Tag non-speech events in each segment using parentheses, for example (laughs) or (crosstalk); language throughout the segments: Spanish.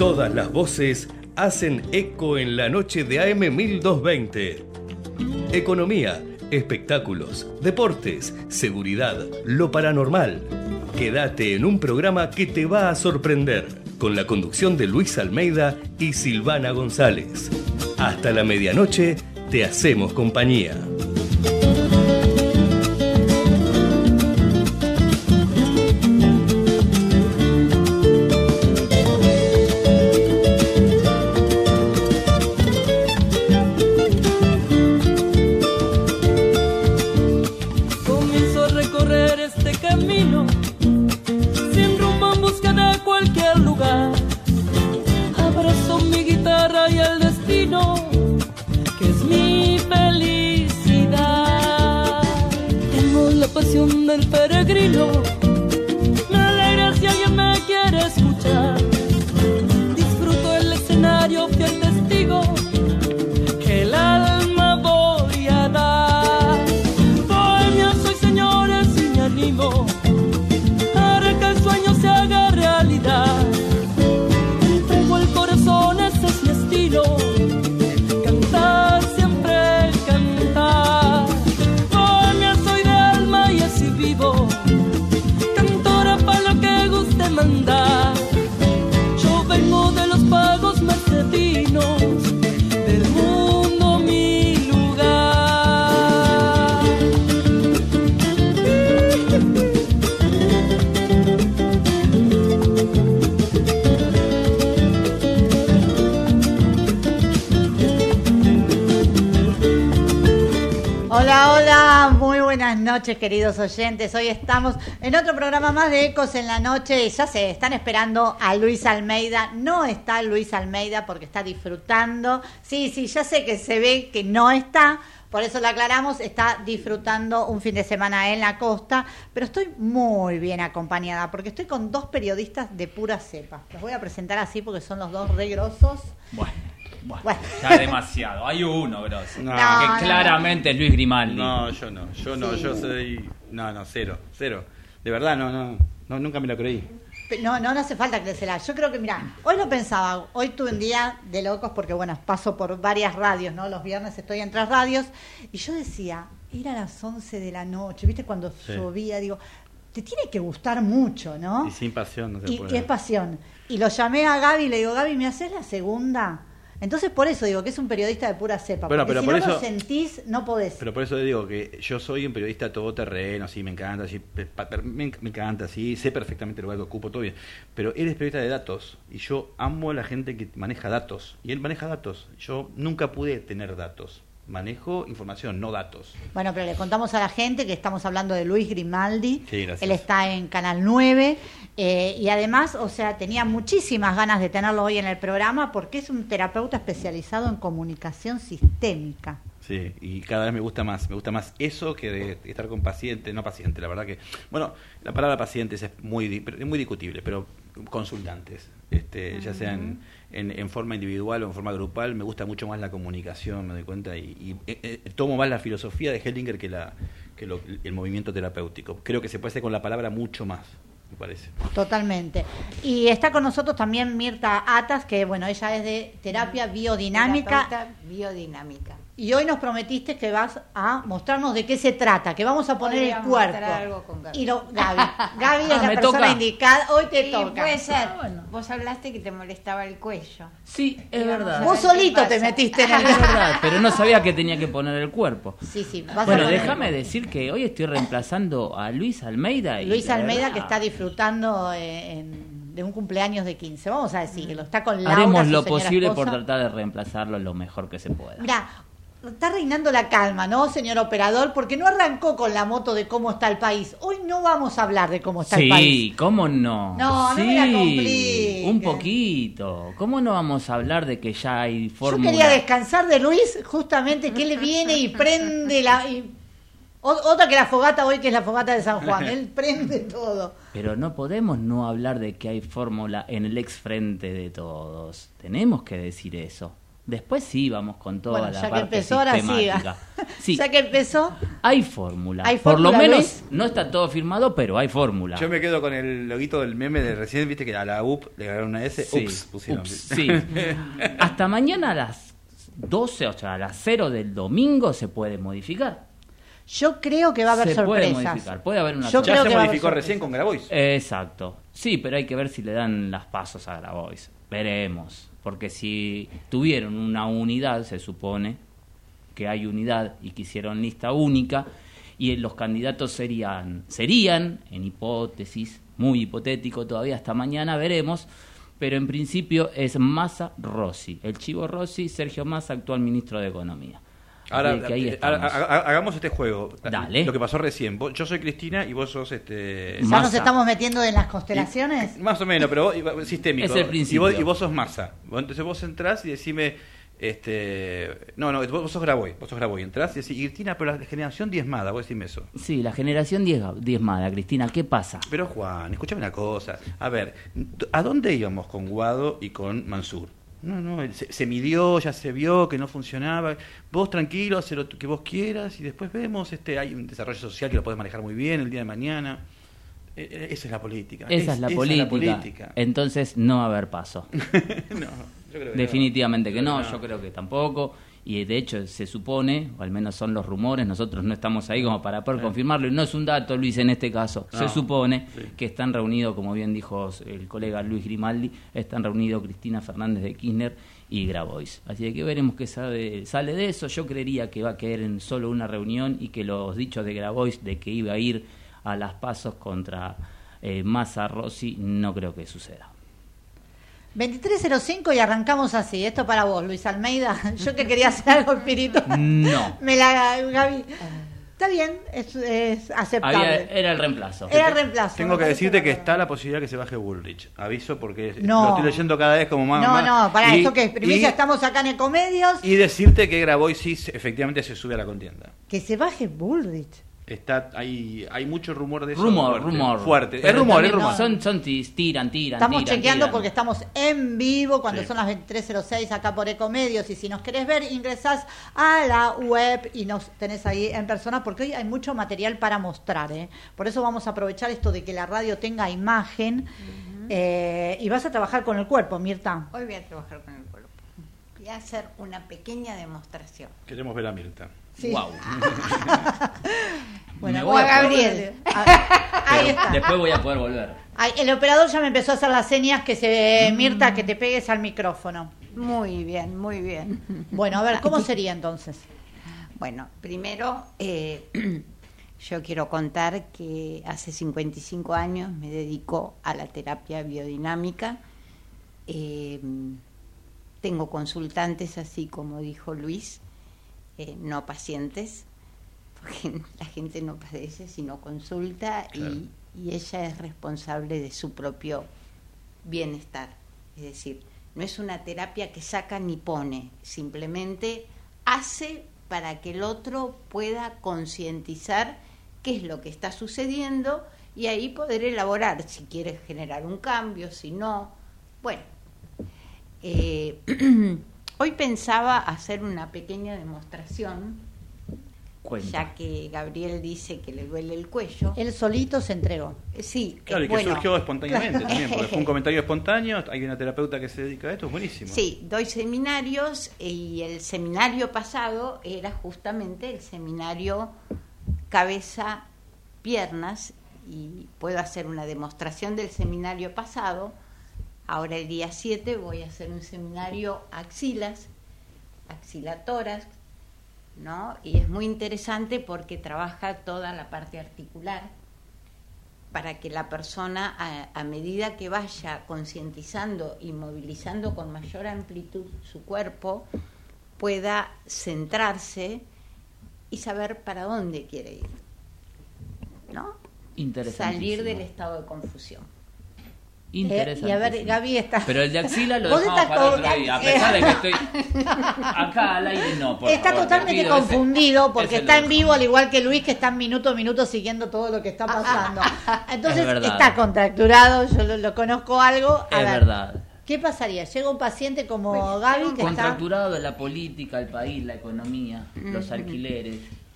Todas las voces hacen eco en la noche de AM 1220. Economía, espectáculos, deportes, seguridad, lo paranormal. Quédate en un programa que te va a sorprender, con la conducción de Luis Almeida y Silvana González. Hasta la medianoche te hacemos compañía. Hola, hola, muy buenas noches queridos oyentes. Hoy estamos en otro programa más de Ecos en la Noche. Ya se están esperando a Luis Almeida. No está Luis Almeida porque está disfrutando. Sí, sí, ya sé que se ve que no está. Por eso lo aclaramos, está disfrutando un fin de semana en la costa, pero estoy muy bien acompañada porque estoy con dos periodistas de pura cepa. Los voy a presentar así porque son los dos re grosos. Bueno, bueno, Bueno. ya demasiado. Hay uno, grosso. No. que No, no, claramente es Luis Grimaldi. No, yo no, yo no, Sí. yo soy... No, no, cero, cero. De verdad, no, no, no nunca me lo creí. No, no, no hace falta crecerla. Yo creo que, mira, hoy lo pensaba, hoy tuve un día de locos porque, bueno, paso por varias radios, ¿no? Los viernes estoy en tres radios y yo decía, era las 11 de la noche, ¿viste? Cuando Sí. llovía, digo, te tiene que gustar mucho, ¿no? Y sin pasión no se Y, puede. y es pasión. Y lo llamé a Gaby y le digo, Gaby, ¿me haces la segunda? Entonces, por eso digo que es un periodista de pura cepa. Bueno, porque pero si por no lo sentís, no podés. Pero por eso digo que yo soy un periodista todoterreno, sí, me encanta, sí, me encanta, sí, sé perfectamente el lugar que ocupo, todo bien. Pero él es periodista de datos y yo amo a la gente que maneja datos. Y él maneja datos. Yo nunca pude tener datos. Manejo información, no datos. Bueno, pero le contamos a la gente que estamos hablando de Luis Grimaldi. Sí. Él está en Canal 9 eh, y además, o sea, tenía muchísimas ganas de tenerlo hoy en el programa porque es un terapeuta especializado en comunicación sistémica. Sí, y cada vez me gusta más, me gusta más eso que de estar con paciente, no paciente, la verdad que, bueno, la palabra pacientes es muy, muy discutible, pero consultantes, este, ya sea en, en, forma individual o en forma grupal, me gusta mucho más la comunicación, me doy cuenta, y, y, eh, eh, tomo más la filosofía de Hellinger que, la, que lo- el movimiento terapéutico. Creo que se puede hacer con la palabra mucho más, me parece. Totalmente. Y está con nosotros también Mirta Atas, que bueno, ella es de terapia biodinámica. Terapeuta biodinámica. Y hoy nos prometiste que vas a mostrarnos de qué se trata, que vamos a poner el cuerpo. algo con Gaby. Y lo, Gaby. Gaby es Ah, la persona toca. indicada. Hoy te Sí, toca. puede ser. Ah, bueno. Vos hablaste que te molestaba el cuello. Sí, es verdad. Vos solito te metiste en (laughs) el Es verdad, pero no sabía que tenía que poner el cuerpo. Sí, sí. vas a Bueno, poner- déjame decir que hoy estoy reemplazando a Luis Almeida. Y Luis Almeida verdad, que está disfrutando eh, en- de un cumpleaños de 15, vamos a decirlo. Está con Laura, Haremos lo posible por tratar de reemplazarlo lo mejor que se pueda. Mira, está reinando la calma, ¿no, señor operador? Porque no arrancó con la moto de cómo está el país. Hoy no vamos a hablar de cómo está el país. Sí, ¿cómo no? No, no sí, me la complique. Un poquito. ¿Cómo no vamos a hablar de que ya hay Yo fórmula? quería descansar de Luis, justamente que él viene y prende la... y- Otra que la fogata hoy, que es la fogata de San Juan. (laughs) Él prende todo. Pero no podemos no hablar de que hay fórmula en el ex frente de todos. Tenemos que decir eso. Después sí vamos con toda Bueno, la ya que parte empezó, ahora sí. sistemática. (laughs) Sí, Ya que empezó, hay fórmula. ¿Hay Por lo menos Luis? no está todo firmado, pero hay fórmula. Yo me quedo con el loguito del meme de recién, viste que a la UP le agregaron una S, Sí, ups, pusieron. ups, sí. (laughs) Hasta mañana a las 12, o sea, a las 0 del domingo se puede modificar. Yo creo que va a haber se puede sorpresas. modificar, puede haber una Yo ya creo se que va a haber modificó recién con Grabois. Exacto. Sí, pero hay que ver si le dan las pasos a Grabois. Veremos. Porque si tuvieron una unidad, se supone que hay unidad y que hicieron lista única, y los candidatos serían, serían, en hipótesis, muy hipotético todavía hasta mañana, veremos, pero en principio es Massa Rossi, el chivo Rossi, Sergio Massa, actual ministro de Economía. Ahora, Así que ahí eh, ha- ha- hagamos este juego. Dale. Lo que pasó recién. Vos- yo soy Cristina y vos sos este. ¿Ya nos estamos metiendo en las constelaciones? Más o menos, pero vos- sistémico. Es el principio. Y vos, y vos sos masa. Vos- Entonces vos entrás y decime. Este, no, no, vos, vos sos Graboy. Vos sos Graboy. Entrás y decís, Cristina, pero la generación diezmada. Vos decime eso. Sí, la generación diez- diezmada, Cristina, ¿qué pasa? Pero Juan, escúchame una cosa. A ver, ¿a dónde íbamos con Guado y con Mansur? No, no, se, se midió, ya se vio que no funcionaba. Vos tranquilo, haz lo que vos quieras y después vemos, este, hay un desarrollo social que lo podés manejar muy bien el día de mañana. Eh, eh, esa es la política. Esa es, la, política. Entonces no va a haber paso. (laughs) no, yo creo que Definitivamente que no. yo creo que tampoco. Y de hecho se supone, o al menos son los rumores, nosotros no estamos ahí como para poder confirmarlo, y no es un dato, Luis, en este caso. Se supone sí. que están reunidos, como bien dijo el colega Luis Grimaldi, están reunidos Cristina Fernández de Kirchner y Grabois. Así que veremos qué sale, sale de eso. Yo creería que va a quedar en solo una reunión y que los dichos de Grabois de que iba a ir a las pasos contra eh, Massa Rossi, no creo que suceda. 2305 y arrancamos así. Esto para vos, Luis Almeida. (laughs) Yo que quería hacer algo espiritual. No. (laughs) Me la Gaby. Está bien, es, es aceptable. Había, era el reemplazo. Era reemplazo. Tengo que decirte que está la posibilidad que se baje Bullrich. Aviso porque No. lo estoy leyendo cada vez como más. No, más- no, para y- esto que es primicia, y- estamos acá en Ecomedios. Y decirte que Grabois sí efectivamente se sube a la contienda. Que se baje Bullrich. Está, hay, hay mucho rumor de eso. Rumor, fuerte, rumor. Fuerte. Pero es rumor, es rumor. Son, son tis- tiran, tiran. Estamos tiran, chequeando tiran. porque estamos en vivo cuando Sí. son las 23.06 acá por Ecomedios y si nos querés ver ingresás a la web y nos tenés ahí en persona porque hoy hay mucho material para mostrar. ¿eh? Por eso vamos a aprovechar esto de que la radio tenga imagen eh, y vas a trabajar con el cuerpo, Mirta. Hoy voy a trabajar con el cuerpo. Voy a hacer una pequeña demostración. Queremos ver a Mirta. Sí. Guau. (laughs) Bueno, Me O voy a a Gabriel. (laughs) Ah, Ahí está. Después voy a poder volver. Ay, el operador ya me empezó a hacer las señas que se Mirta que te pegues al micrófono. Muy bien, muy bien. (laughs) Bueno, a ver, ¿cómo sería entonces? Bueno, primero eh, (clears throat) yo quiero contar que hace 55 años me dedico a la terapia biodinámica. Eh, tengo consultantes, así como dijo Luis, eh, no pacientes, porque (laughs) la gente no padece, sino consulta Claro. y, y ella es responsable de su propio bienestar. Es decir, no es una terapia que saca ni pone, simplemente hace para que el otro pueda concientizar qué es lo que está sucediendo y ahí poder elaborar si quiere generar un cambio, si no. Bueno, eh, (clears throat) hoy pensaba hacer una pequeña demostración, Cuenta. ya que Gabriel dice que le duele el cuello. Él solito se entregó. Eh, Sí, Claro, eh, y que bueno, surgió espontáneamente también, porque fue un (laughs) comentario espontáneo. Hay una terapeuta que se dedica a esto, es buenísimo. Sí, doy seminarios y el seminario pasado era justamente el seminario cabeza, piernas y puedo hacer una demostración del seminario pasado. Ahora el día 7 voy a hacer un seminario axilas, axilatoras, ¿no? Y es muy interesante porque trabaja toda la parte articular para que la persona, a, a medida que vaya concientizando y movilizando con mayor amplitud su cuerpo, pueda centrarse y saber para dónde quiere ir. ¿No? Salir del estado de confusión. Eh, Interesantísimo. y a ver, Gaby está. Pero el de axila lo (laughs) Vos dejamos estás para con- otro día. A pesar de que estoy (laughs) acá al aire, no. Por está favor, te totalmente pido ese- confundido porque ese está en vivo al igual que Luis que está minuto a minuto siguiendo todo lo que está pasando. Entonces Es está contracturado, yo lo, lo conozco algo. A Es ver, verdad. ¿Qué pasaría? Llega un paciente como Bueno, Gaby que está... Contracturado de la política, el país, la economía, los alquileres.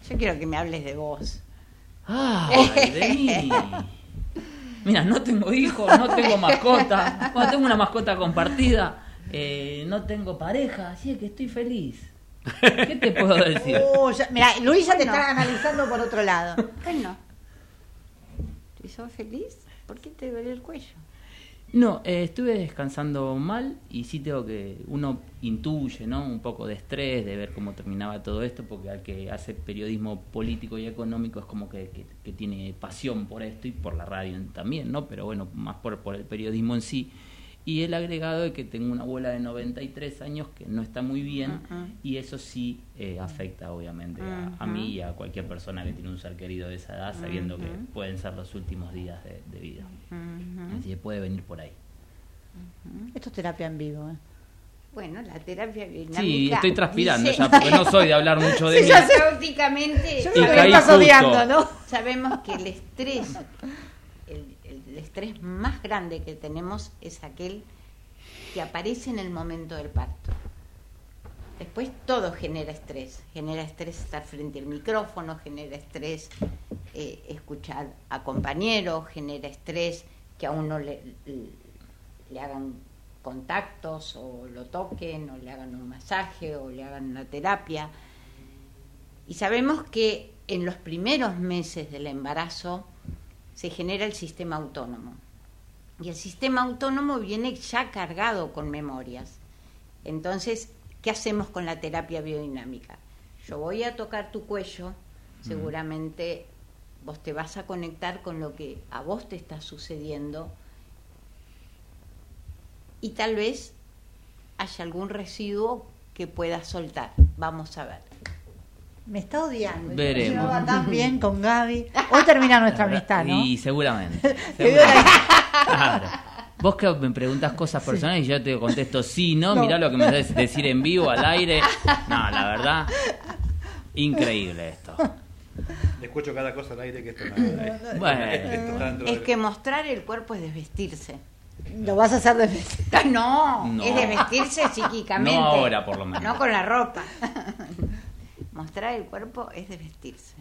Yo quiero que me hables de vos. ¡Ay, de mí! (laughs) Mira, no tengo hijos, no tengo mascota. Bueno, tengo una mascota compartida. eh, no tengo pareja, así es que estoy feliz. ¿Qué te puedo decir? Uh, (laughs) ya- mira, Luisa te Bueno. está analizando por otro lado. Bueno, ¿y sos feliz? ¿Por qué te duele el cuello? No, eh, estuve descansando mal y sí tengo que, uno intuye, ¿no? Un poco de estrés, de ver cómo terminaba todo esto, porque al que hace periodismo político y económico es como que, que- que tiene pasión por esto y por la radio también, ¿no? Pero bueno, más por, por el periodismo en sí. Y el agregado de que tengo una abuela de 93 años que no está muy bien Ujú. y eso sí eh, afecta obviamente a, a mí y a cualquier persona que tiene un ser querido de esa edad, sabiendo que pueden ser los últimos días de, de vida. Así que puede venir por ahí. Esto es terapia en vivo. ¿eh? Bueno, la terapia biodinámica. Sí, estoy transpirando dice- ya, porque no soy de hablar mucho de (laughs) mí. Terapéuticamente, Yo Y creo que estás odiando, ¿no? sabemos que el estrés, el, estrés más grande que tenemos es aquel que aparece en el momento del parto. Después todo genera estrés. Genera estrés estar frente al micrófono, genera estrés eh, escuchar a compañeros, genera estrés que a uno le- le hagan contactos o lo toquen o le hagan un masaje o le hagan una terapia. Y sabemos que en los primeros meses del embarazo se genera el sistema autónomo. Y el sistema autónomo viene ya cargado con memorias. Entonces, ¿qué hacemos con la terapia biodinámica? Yo voy a tocar tu cuello, seguramente vos te vas a conectar con lo que a vos te está sucediendo y tal vez haya algún residuo que puedas soltar. Vamos a ver. Me está odiando. Veremos. Tan bien con Gaby. (laughs) Hoy termina nuestra amistad, ¿no? Y seguramente. Te veo la- Claro. Vos que me preguntas cosas personales y yo te contesto sí, no, No. mirá lo que me debes decir en vivo, al aire. No, la verdad, increíble esto. Le escucho cada cosa al aire que esto no, Bueno. esto está dentro Es que mostrar el cuerpo es desvestirse. Lo vas a hacer de No, No. es desvestirse psíquicamente. No ahora, por lo menos. No con la ropa. (laughs) Mostrar el cuerpo es desvestirse.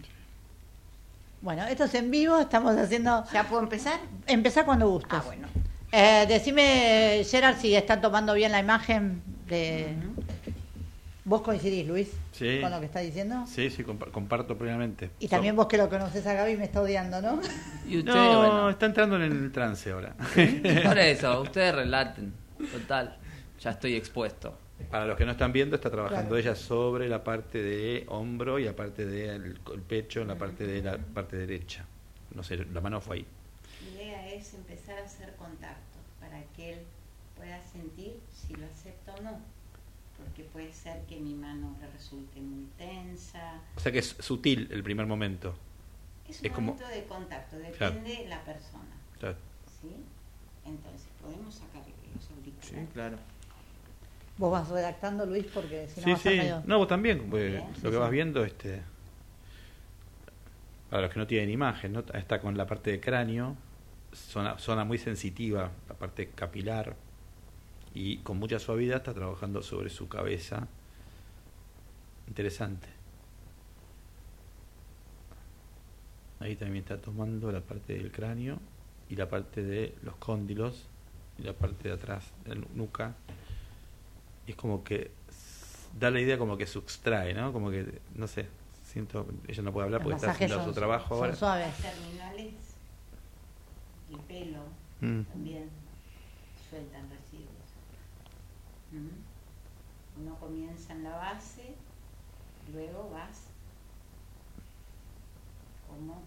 Bueno, esto es en vivo, estamos haciendo... ¿Ya puedo empezar? Empezá cuando gustes. Ah, bueno. Eh, decime, Gerard, si están tomando bien la imagen de... ¿Vos coincidís, Luis, Sí. con lo que está diciendo? Sí, sí, compa- comparto plenamente. Y también vos que lo conoces a Gaby me está odiando, ¿no? (laughs) Y usted, No, bueno, está entrando en el trance ahora. por (laughs) eso, ustedes relaten. Total, ya estoy expuesto. Para los que no están viendo, está trabajando Claro. ella sobre la parte de hombro y la parte del el pecho, en la parte de la parte derecha. No sé, la mano fue ahí. La idea es empezar a hacer contacto para que él pueda sentir si lo acepta o no. Porque puede ser que mi mano le resulte muy tensa. O sea que es sutil el primer momento. Es un Es como- momento de contacto, depende Claro. de la persona. Claro. ¿sí? Entonces, podemos sacar los auriculares. claro. Vos vas redactando, Luis, porque si no Sí, vas a sí. medio... No, vos también. pues, Bien, lo sí, que sí. vas viendo, este. Para los que no tienen imagen, ¿no? Está con la parte de cráneo, zona, zona muy sensitiva, la parte capilar, y con mucha suavidad está trabajando sobre su cabeza. Interesante. Ahí también está tomando la parte del cráneo y la parte de los cóndilos y la parte de atrás de la nuca. Y es como que da la idea como que sustrae, ¿no? Como que, no sé, siento, ella no puede hablar Los porque está haciendo son- su trabajo son ahora. suaves. Terminales, el pelo, Mm. también sueltan residuos. ¿Mm? Uno comienza en la base, luego vas como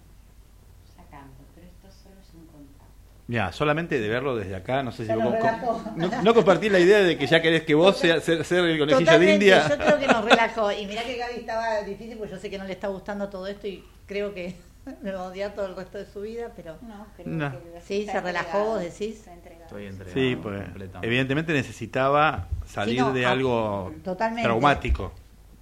sacando, pero esto solo es un contacto. Ya, solamente de verlo desde acá, no sé si vos no, no compartís la idea de que ya querés que vos seas ser, ser el conejillo de Totalmente, India. yo creo que nos (laughs) relajó. Y mirá que Gaby estaba difícil, porque yo sé que no le está gustando todo esto y creo que (laughs) me va a odiar todo el resto de su vida, pero... No, creo No. que Sí, se relajó, vos decís. Estoy entregado Sí, pues completamente. evidentemente necesitaba salir Sí, no, de ah, algo totalmente. traumático.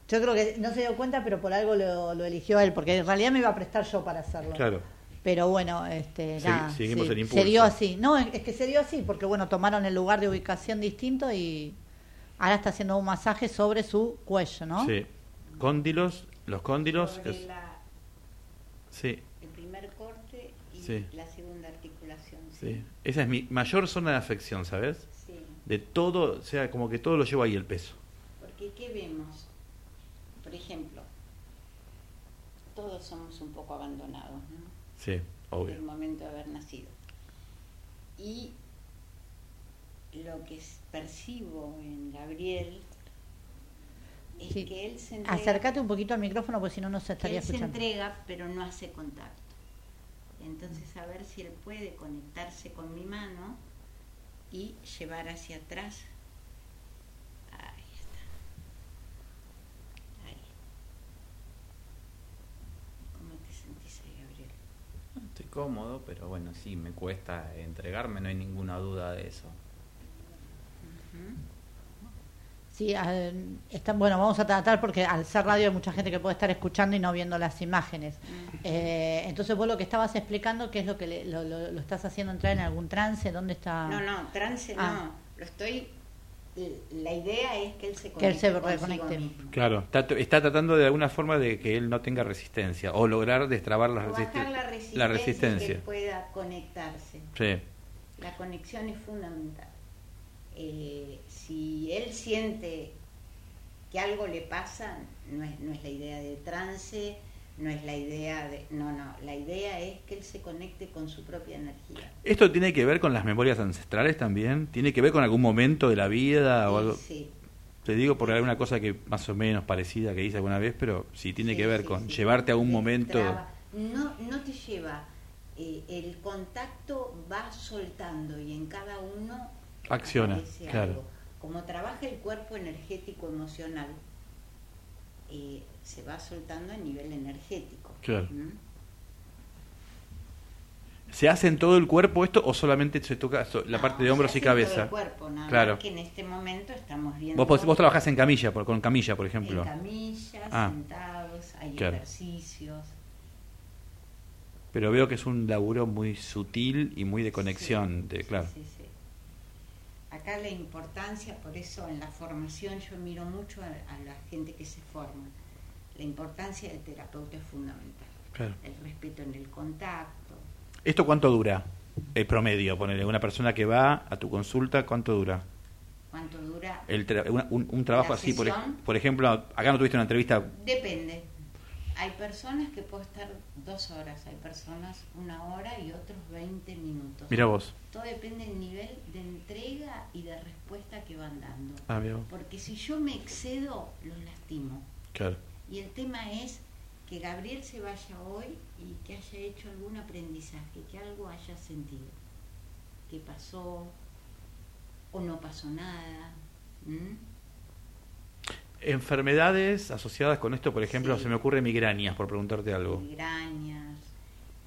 Yo creo que no se dio cuenta, pero por algo lo, lo eligió él, porque en realidad me iba a prestar yo para hacerlo. Claro. Pero bueno, este, Sí, nada, seguimos sí, el impulso. se dio así. No, es, es que se dio así, porque bueno, tomaron el lugar de ubicación distinto y ahora está haciendo un masaje sobre su cuello, ¿no? Sí. Cóndilos, los cóndilos. Sobre es- la- sí, el primer corte y Sí. la segunda articulación. sí. Esa es mi mayor zona de afección, ¿sabes? Sí. De todo, o sea, como que todo lo llevo ahí el peso. Porque ¿qué vemos? Por ejemplo, todos somos un poco abandonados, ¿no? Sí, Del obvio. momento de haber nacido. Y lo que percibo en Gabriel es Sí. que él se entrega, Acércate un poquito al micrófono porque si no, no se estaría él se entrega, pero no hace contacto. Entonces, a ver si él puede conectarse con mi mano y llevar hacia atrás. Ahí está. Ahí. ¿Cómo te sentís ahí, Gabriel? Estoy cómodo, pero bueno, sí, me cuesta entregarme, no hay ninguna duda de eso. Sí, está, bueno, vamos a tratar porque al ser radio hay mucha gente que puede estar escuchando y no viendo las imágenes. Eh, entonces vos lo que estabas explicando, ¿qué es lo que le- lo, lo- lo estás haciendo entrar en algún trance? ¿Dónde está? No, no, trance Ah. no. Lo estoy. La idea es que él se Que él se conecte reconecte. mismo. Claro, está, está tratando de alguna forma de que él no tenga resistencia o lograr destrabar la, bajar la resistencia, la que resistencia. él pueda conectarse. Sí, La conexión es fundamental. Eh, si él siente que algo le pasa, no es, no es la idea de trance, no es la idea de... No, no, la idea es que él se conecte con su propia energía. ¿Esto tiene que ver con las memorias ancestrales también? ¿Tiene que ver con algún momento de la vida o algo? sí, Te digo por alguna cosa que más o menos parecida que hice alguna vez, pero sí tiene Sí, que ver con llevarte a un momento... traba. No, no te lleva. eh, el contacto va soltando y en cada uno Acciona, claro. algo. Como trabaja el cuerpo energético emocional, eh, se va soltando a nivel energético. Claro. ¿Mm? ¿Se hace en todo el cuerpo esto o solamente se toca la No, parte de hombros y en todo cabeza? el cuerpo, nada Claro. que en este momento estamos viendo Vos, vos, vos trabajás en camilla, por- con camilla, por ejemplo. en camillas, Ah. sentados, hay Claro. ejercicios. Pero veo que es un laburo muy sutil y muy de Sí, conexión, de, claro. sí, sí. Acá la importancia, por eso en la formación yo miro mucho a, a la gente que se forma. La importancia del terapeuta es fundamental. Claro. El respeto en el contacto. ¿Esto cuánto dura? El promedio, ponele, una persona que va a tu consulta, ¿cuánto dura? ¿Cuánto dura? El tra- un, un trabajo ¿La así, por, por ejemplo, acá no tuviste una entrevista, Depende. Hay personas que puedo estar dos horas, hay personas una hora y otros 20 minutos. mira vos. Todo depende del nivel de entrega y de respuesta que van dando. Ah. Porque si yo me excedo, los lastimo. Claro. Y el tema es que Gabriel se vaya hoy y que haya hecho algún aprendizaje, que algo haya sentido. Que pasó o no pasó nada. ¿m? Enfermedades asociadas con esto, por ejemplo, Sí. se me ocurre migrañas, por preguntarte algo. Migrañas.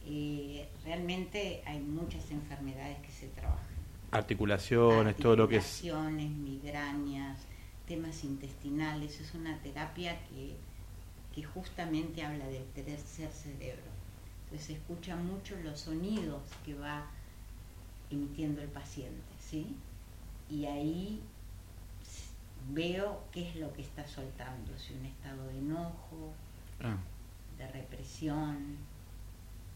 eh, realmente hay muchas enfermedades que se trabajan. Articulaciones, todo lo que es... Articulaciones, migrañas, temas intestinales. Es una terapia que, que justamente habla del tercer cerebro. Entonces se escuchan mucho los sonidos que va emitiendo el paciente, ¿sí? Y ahí veo qué es lo que está soltando, si un estado de enojo, Ah. de represión.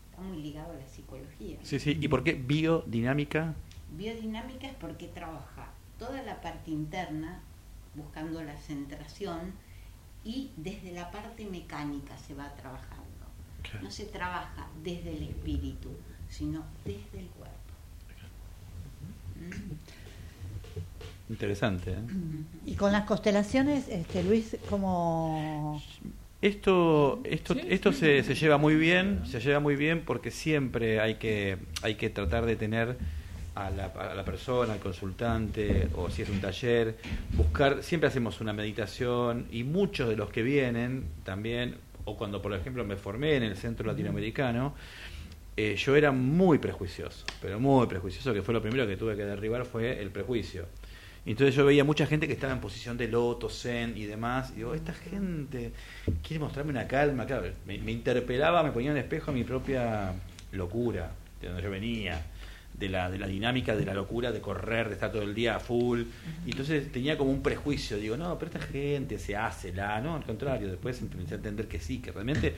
Está muy ligado a la psicología. Sí, sí. ¿Y por qué biodinámica? Biodinámica es porque trabaja toda la parte interna buscando la centración y desde la parte mecánica se va trabajando. No se trabaja desde el espíritu, sino desde el cuerpo. ¿Mm? Interesante. ¿eh? (clears throat) Y con las constelaciones, este, Luis, como Esto, esto, Sí, esto sí. se, se lleva muy bien, se lleva muy bien porque siempre hay que, hay que tratar de tener a la, a la persona, al consultante, o si es un taller, buscar, siempre hacemos una meditación y muchos de los que vienen también, o cuando por ejemplo me formé en el centro latinoamericano, eh, yo era muy prejuicioso, pero muy prejuicioso, que fue lo primero que tuve que derribar fue el prejuicio. Entonces yo veía mucha gente que estaba en posición de loto, zen y demás, y digo, esta gente quiere mostrarme una calma, claro, me, me interpelaba, me ponía en el espejo a mi propia locura, de donde yo venía, de la, de la dinámica de la locura, de correr, de estar todo el día a full. Y entonces tenía como un prejuicio, digo, no, pero esta gente se hace la, no, al contrario, después empecé a entender que sí, que realmente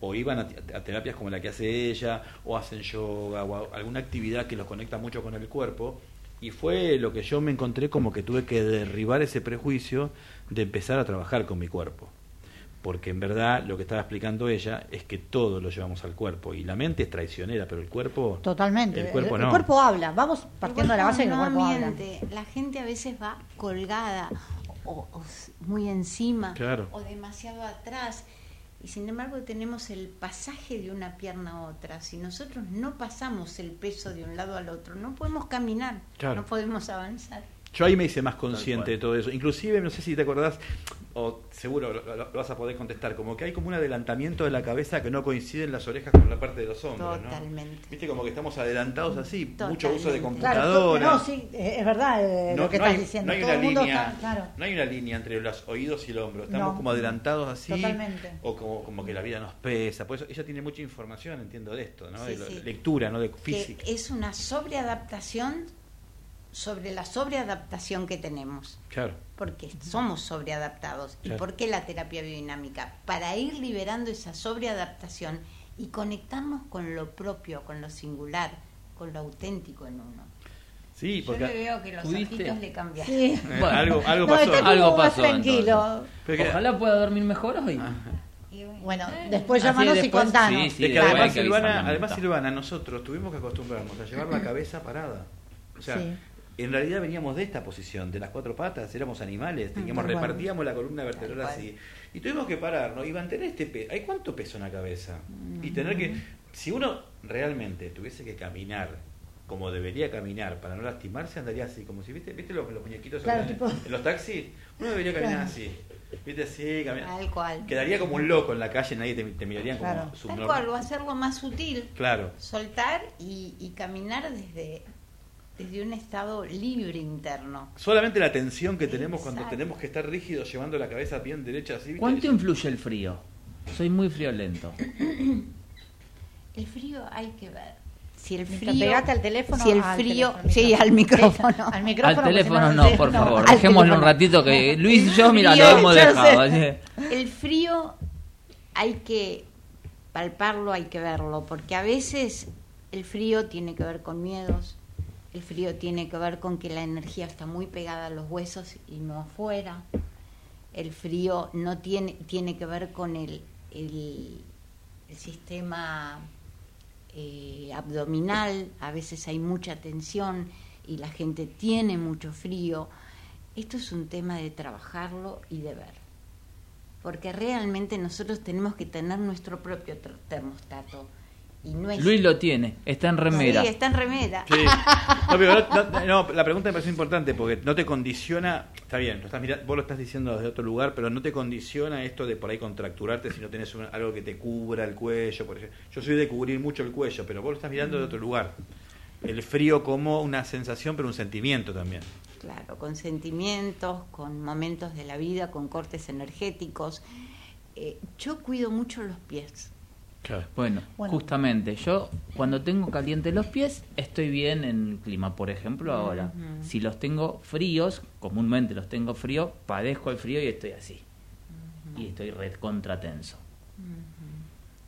o iban a, a terapias como la que hace ella, o hacen yoga, o alguna actividad que los conecta mucho con el cuerpo. Y fue lo que yo me encontré como que tuve que derribar ese prejuicio de empezar a trabajar con mi cuerpo. Porque en verdad lo que estaba explicando ella es que todo lo llevamos al cuerpo. Y la mente es traicionera, pero el cuerpo... Totalmente. El cuerpo no. cuerpo habla. Vamos partiendo de la base que el no cuerpo habla. La gente a veces va colgada o, o muy encima Claro. o demasiado atrás. Y sin embargo tenemos el pasaje de una pierna a otra. Si nosotros no pasamos el peso de un lado al otro, no podemos caminar, Claro. no podemos avanzar. Yo ahí me hice más consciente de todo eso. Inclusive, no sé si te acordás, o seguro lo, lo- lo vas a poder contestar, como que hay como un adelantamiento de la cabeza que no coinciden las orejas con la parte de los hombros, ¿no? Totalmente. Viste como que estamos adelantados así, mucho Totalmente. uso de Claro, computadora. no, sí, eh, es verdad eh, lo que no estás hay, diciendo. no hay Todo una línea, está, claro. no hay una línea entre los oídos y el hombro. Estamos No. como adelantados así, Totalmente. o como, como que la vida nos pesa. Por eso ella tiene mucha información, entiendo de esto, ¿no? Sí, de lo- sí. lectura, no de Que física. es una sobreadaptación sobre la sobreadaptación que tenemos. Claro. porque somos sobreadaptados. ¿Y por qué la terapia biodinámica? Para ir liberando esa sobreadaptación y conectarnos con lo propio, con lo singular, con lo auténtico en uno. Sí, Yo porque le veo que los ¿Pudiste? ojitos le cambiaron. Sí. (laughs) eh, Bueno. algo, algo No, pasó. está como Algo más pasó, tranquilo. Pero que- Ojalá pueda dormir mejor hoy. Bueno, después Así llámanos y contanos. sí, sí, Es que además, Silvana, además. Silvana, nosotros tuvimos que acostumbrarnos a llevar la (laughs) cabeza parada. O sea, Sí. En realidad veníamos de esta posición, de las cuatro patas, éramos animales, teníamos, tal cual. repartíamos la columna vertebral Tal así. Y tuvimos que pararnos y mantener este peso. ¿Hay cuánto peso en la cabeza? Y tener que, si uno realmente tuviese que caminar como debería caminar para no lastimarse, andaría así, como si, ¿viste, ¿viste los, los muñequitos Claro, en, tipo- en los taxis? Uno debería caminar Claro. así. ¿Viste? Así, caminar. Tal cual. Quedaría como un loco en la calle, nadie te, te miraría como Claro. Tal subnormal. cual, o hacerlo más sutil. Claro. Soltar y, y caminar desde, desde un estado libre interno. Solamente la tensión que tenemos cuando Exacto. tenemos que estar rígidos llevando la cabeza bien derecha así. ¿Cuánto influye el frío? Soy muy friolento. (coughs) El frío hay que ver. Si el frío. pegate al teléfono. Si el al frío. teléfono, sí, (laughs) al micrófono. Al Al micrófono. porque teléfono no, por favor. al Dejémoslo un (laughs) ratito que Luis y yo, mira, lo (laughs) hemos dejado. sé. El frío hay que palparlo, hay que verlo, porque a veces el frío tiene que ver con miedos, el frío tiene que ver con que la energía está muy pegada a los huesos y no afuera. El frío no tiene, tiene que ver con el, el, sistema eh, abdominal, a veces hay mucha tensión y la gente tiene mucho frío. Esto es un tema de trabajarlo y de ver porque realmente nosotros tenemos que tener nuestro propio ter- termostato y no es Luis lo tiene, está en remera. Sí, está en remera. Sí. No, pero no- no, no, la pregunta me parece importante porque no te condiciona, está bien, lo estás mira- vos lo estás diciendo desde otro lugar, pero no te condiciona esto de por ahí contracturarte si no tenés un- algo que te cubra el cuello. Por ejemplo. Yo soy de cubrir mucho el cuello, pero vos lo estás mirando de otro lugar. El frío como una sensación, pero un sentimiento también. Claro, con sentimientos, con momentos de la vida, con cortes energéticos. Eh, yo cuido mucho los pies. Claro. Bueno, Bueno. justamente, yo cuando tengo calientes los pies, estoy bien en clima. Por ejemplo, ahora, si los tengo fríos, comúnmente los tengo fríos, padezco el frío y estoy así. Y estoy red contratenso.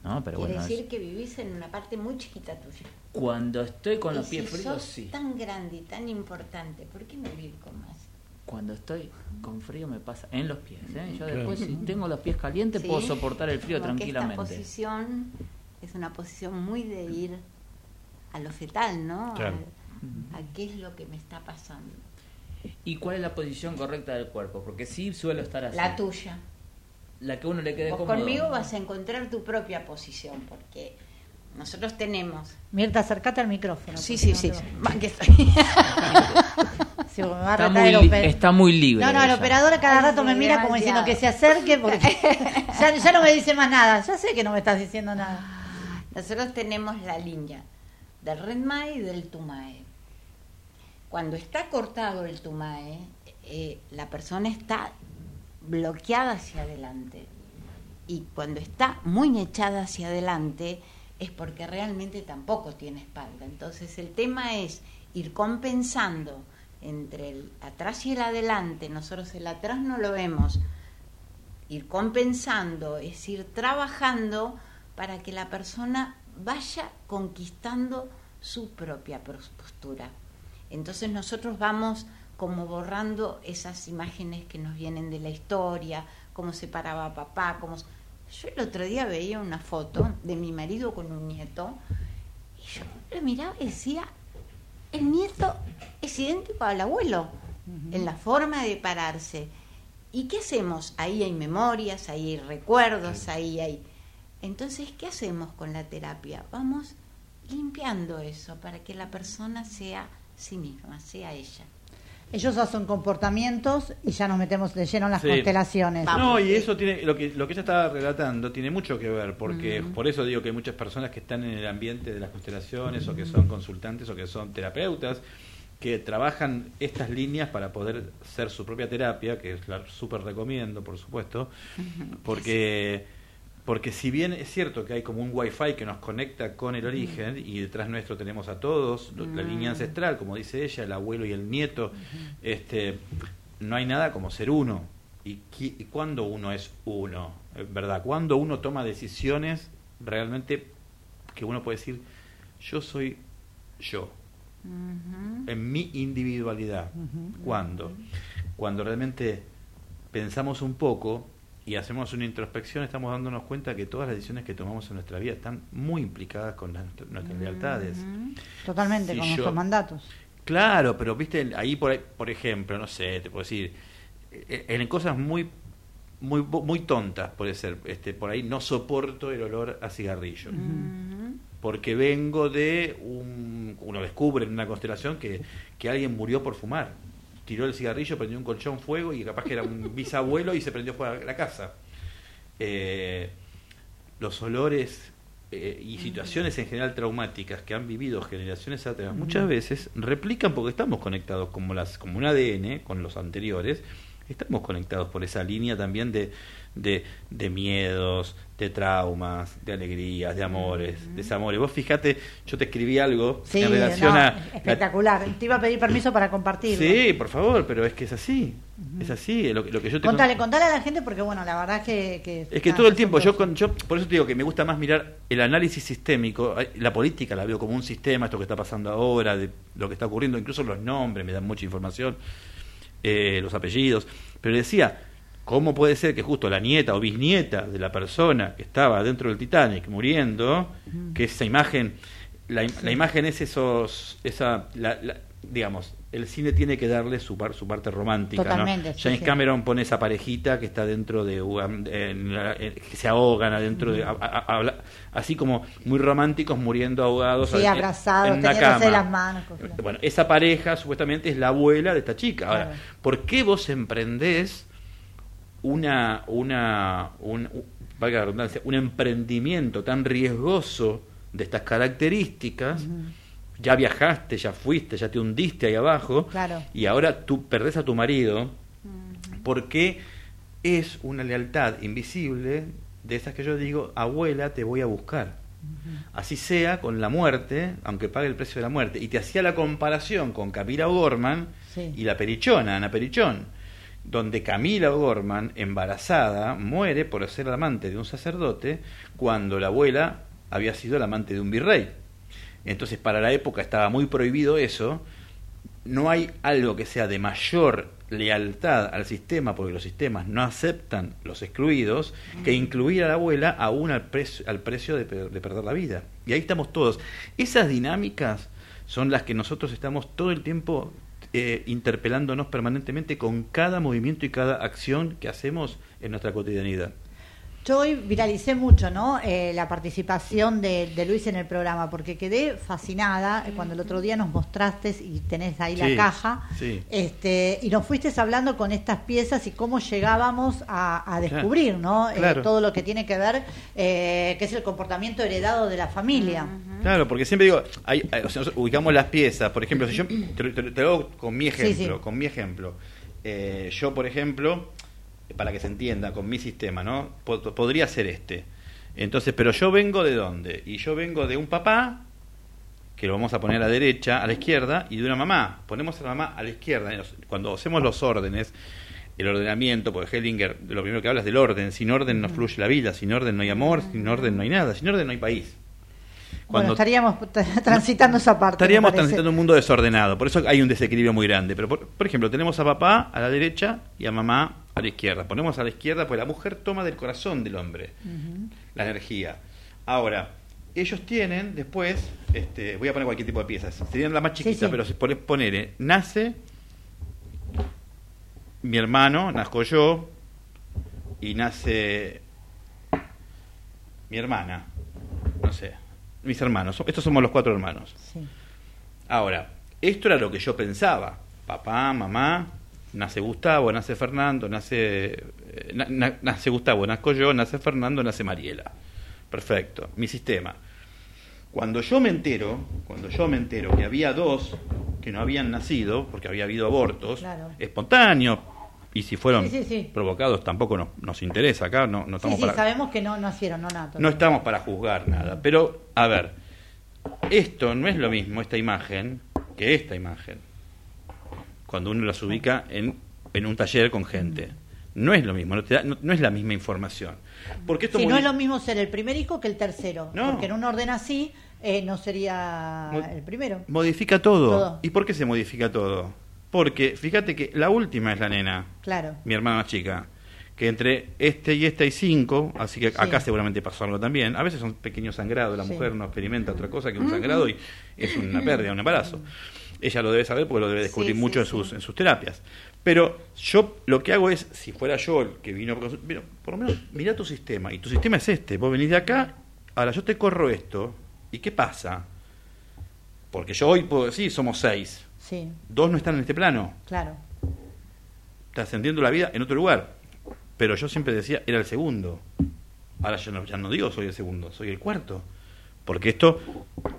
¿No? Pero Quiere bueno, decir es- que vivís en una parte muy chiquita tuya. cuando estoy con Y los pies si fríos, sos sí. tan grande y tan importante, ¿por qué no vivir con más? Cuando estoy con frío me pasa en los pies. ¿eh? Yo después, si tengo los pies calientes, Sí, puedo soportar el frío tranquilamente. Esta posición es una posición muy de ir a lo fetal, ¿no? Claro. A, a qué es lo que me está pasando. ¿Y cuál es la posición correcta del cuerpo? Porque sí suelo estar así. La tuya. La que a uno le quede Vos cómodo. conmigo vas a encontrar tu propia posición, porque nosotros tenemos. Mirta, acércate al micrófono. Sí, sí, no sí. te- Va, que estoy- (laughs) (laughs) Sí, porque me va a Está muy, el li- oper- está muy libre. No, no, el operador cada rato me mira como diciendo que se acerque porque (laughs) ya, ya no me dice más nada. Ya sé que no me estás diciendo nada. Nosotros tenemos la línea del Redmae y del Tumae. Cuando está cortado el Tumae, eh, la persona está bloqueada hacia adelante. Y cuando está muy echada hacia adelante, es porque realmente tampoco tiene espalda. Entonces el tema es ir compensando entre el atrás y el adelante. Nosotros el atrás no lo vemos. Ir compensando es ir trabajando para que la persona vaya conquistando su propia postura. Entonces nosotros vamos como borrando esas imágenes que nos vienen de la historia, cómo se paraba papá, cómo... Yo el otro día veía una foto de mi marido con un nieto y yo lo miraba y decía, el nieto es idéntico al abuelo en la forma de pararse. ¿Y qué hacemos? Ahí hay memorias, ahí hay recuerdos, ahí hay... Entonces, ¿qué hacemos con la terapia? Vamos limpiando eso para que la persona sea sí misma, sea ella. Ellos hacen comportamientos y ya nos metemos de lleno en las constelaciones. No, y eso tiene, lo que, lo que ella estaba relatando tiene mucho que ver, porque por eso digo que hay muchas personas que están en el ambiente de las constelaciones o que son consultantes o que son terapeutas, que trabajan estas líneas para poder ser su propia terapia, que es la súper recomiendo, por supuesto, porque porque si bien es cierto que hay como un wifi que nos conecta con el origen y detrás nuestro tenemos a todos, la línea ancestral, como dice ella, el abuelo y el nieto, este, no hay nada como ser uno. ¿Y, y cuándo uno es uno? ¿Verdad? Cuando uno toma decisiones realmente que uno puede decir, yo soy yo, en mi individualidad. ¿Cuándo? Cuando realmente pensamos un poco y hacemos una introspección, estamos dándonos cuenta que todas las decisiones que tomamos en nuestra vida están muy implicadas con nuestras lealtades. Totalmente, con nuestros mandatos. Claro, pero viste, ahí por, por ejemplo, no sé, te puedo decir, eh, en cosas muy muy muy tontas puede ser este por ahí no soporto el olor a cigarrillo porque vengo de un uno descubre en una constelación que, que alguien murió por fumar tiró el cigarrillo, prendió un colchón fuego y capaz que era un bisabuelo y se prendió fuego a la casa. Eh, los olores eh, y situaciones en general traumáticas que han vivido generaciones atrás muchas veces replican porque estamos conectados como las como un ADN con los anteriores estamos conectados por esa línea también de, de, de miedos, de traumas, de alegrías, de amores, de desamores. Vos fíjate, yo te escribí algo en relación a... Espectacular, te iba a pedir permiso para compartirlo. Sí, por favor, pero es que es así, es así, lo, lo, que yo te... Contale, contale a la gente porque bueno, la verdad es que... es que todo el tiempo, yo, con, yo por eso te digo que me gusta más mirar el análisis sistémico, la política la veo como un sistema, esto que está pasando ahora, de lo que está ocurriendo, incluso los nombres me dan mucha información, eh, los apellidos, pero decía ¿Cómo puede ser que justo la nieta o bisnieta de la persona que estaba dentro del Titanic muriendo, que esa imagen, la, imagen es esos, esa, digamos, el cine tiene que darle su, su parte romántica. Totalmente, James Cameron pone esa parejita que está dentro de, que se ahogan adentro de, así como muy románticos muriendo ahogados. Sí, abrazados, en las manos. Bueno, esa pareja supuestamente es la abuela de esta chica. Ahora, ¿por qué vos emprendés? una, una, un, valga la redundancia, un emprendimiento tan riesgoso de estas características, ya viajaste, ya fuiste, ya te hundiste ahí abajo, y ahora tú perdés a tu marido, porque es una lealtad invisible de esas que yo digo, abuela, te voy a buscar. Así sea con la muerte, aunque pague el precio de la muerte. Y te hacía la comparación con Camila Gorman y la Perichona, Ana Perichón donde Camila Gorman, embarazada, muere por ser la amante de un sacerdote cuando la abuela había sido la amante de un virrey. Entonces, para la época estaba muy prohibido eso. No hay algo que sea de mayor lealtad al sistema, porque los sistemas no aceptan los excluidos, que incluir a la abuela aún al, precio, al precio de, de perder la vida. Y ahí estamos todos. Esas dinámicas son las que nosotros estamos todo el tiempo eh, interpelándonos permanentemente con cada movimiento y cada acción que hacemos en nuestra cotidianidad. Yo hoy viralicé mucho ¿no? Eh, la participación de, Luis en el programa, porque quedé fascinada cuando el otro día nos mostraste y tenés ahí la caja, este, y nos fuiste hablando con estas piezas y cómo llegábamos a, descubrir ¿no? Eh, todo lo que tiene que ver, eh, que es el comportamiento heredado de la familia. Claro, porque siempre digo, hay, ubicamos las piezas, por ejemplo, si yo te, te, lo con mi ejemplo, con mi ejemplo. yo, por ejemplo, para que se entienda con mi sistema, ¿no? podría ser este. Entonces, pero yo vengo de dónde? Y yo vengo de un papá, que lo vamos a poner a la derecha, a la izquierda, y de una mamá. Ponemos a la mamá a la izquierda. Cuando hacemos los órdenes, el ordenamiento, porque Hellinger lo primero que habla es del orden. Sin orden no fluye la vida, sin orden no hay amor, sin orden no hay nada, sin orden no hay país. Cuando bueno, estaríamos (laughs) transitando esa parte. Estaríamos transitando un mundo desordenado, por eso hay un desequilibrio muy grande. Pero, por, por, ejemplo, tenemos a papá a la derecha y a mamá a la izquierda. Ponemos a la izquierda, pues la mujer toma del corazón del hombre la energía. Ahora, ellos tienen después, este, voy a poner cualquier tipo de piezas, serían la más chiquita, pero si pones, poner, nace mi hermano, nazco yo, y nace mi hermana, no sé, mis hermanos, estos somos los cuatro hermanos. Ahora, esto era lo que yo pensaba, papá, mamá, nace Gustavo, nace Fernando, nace, eh, nace Gustavo, nazco yo, nace Fernando, nace Mariela. Perfecto, mi sistema. Cuando yo me entero, cuando yo me entero que había dos que no habían nacido, porque había habido abortos espontáneos, y si fueron provocados tampoco nos, nos, interesa acá, no, no estamos para... sabemos que no nacieron, no nada. No estamos para juzgar nada, pero a ver, esto no es lo mismo, esta imagen, que esta imagen cuando uno las ubica en, en un taller con gente. No es lo mismo, no, no, es la misma información. Porque esto si no es lo mismo ser el primer hijo que el tercero. Porque en un orden así eh, no sería el primero. Modifica todo. ¿Y por qué se modifica todo? Porque fíjate que la última es la nena. Claro. Mi hermana más chica. Que entre este y este hay cinco, así que acá seguramente pasó algo también. A veces son pequeños sangrados, la mujer no experimenta otra cosa que un sangrado y es una pérdida, un embarazo. Ella lo debe saber porque lo debe descubrir mucho en, sus, en sus terapias. Pero yo lo que hago es, si fuera yo el que vino, por lo menos mira tu sistema. Y tu sistema es este. Vos venís de acá, ahora yo te corro esto. ¿Y qué pasa? Porque yo hoy puedo decir, somos seis. Sí. Dos no están en este plano. Claro. Estás entendiendo la vida en otro lugar. Pero yo siempre decía, era el segundo. Ahora yo ya no digo soy el segundo, soy el cuarto. Porque esto,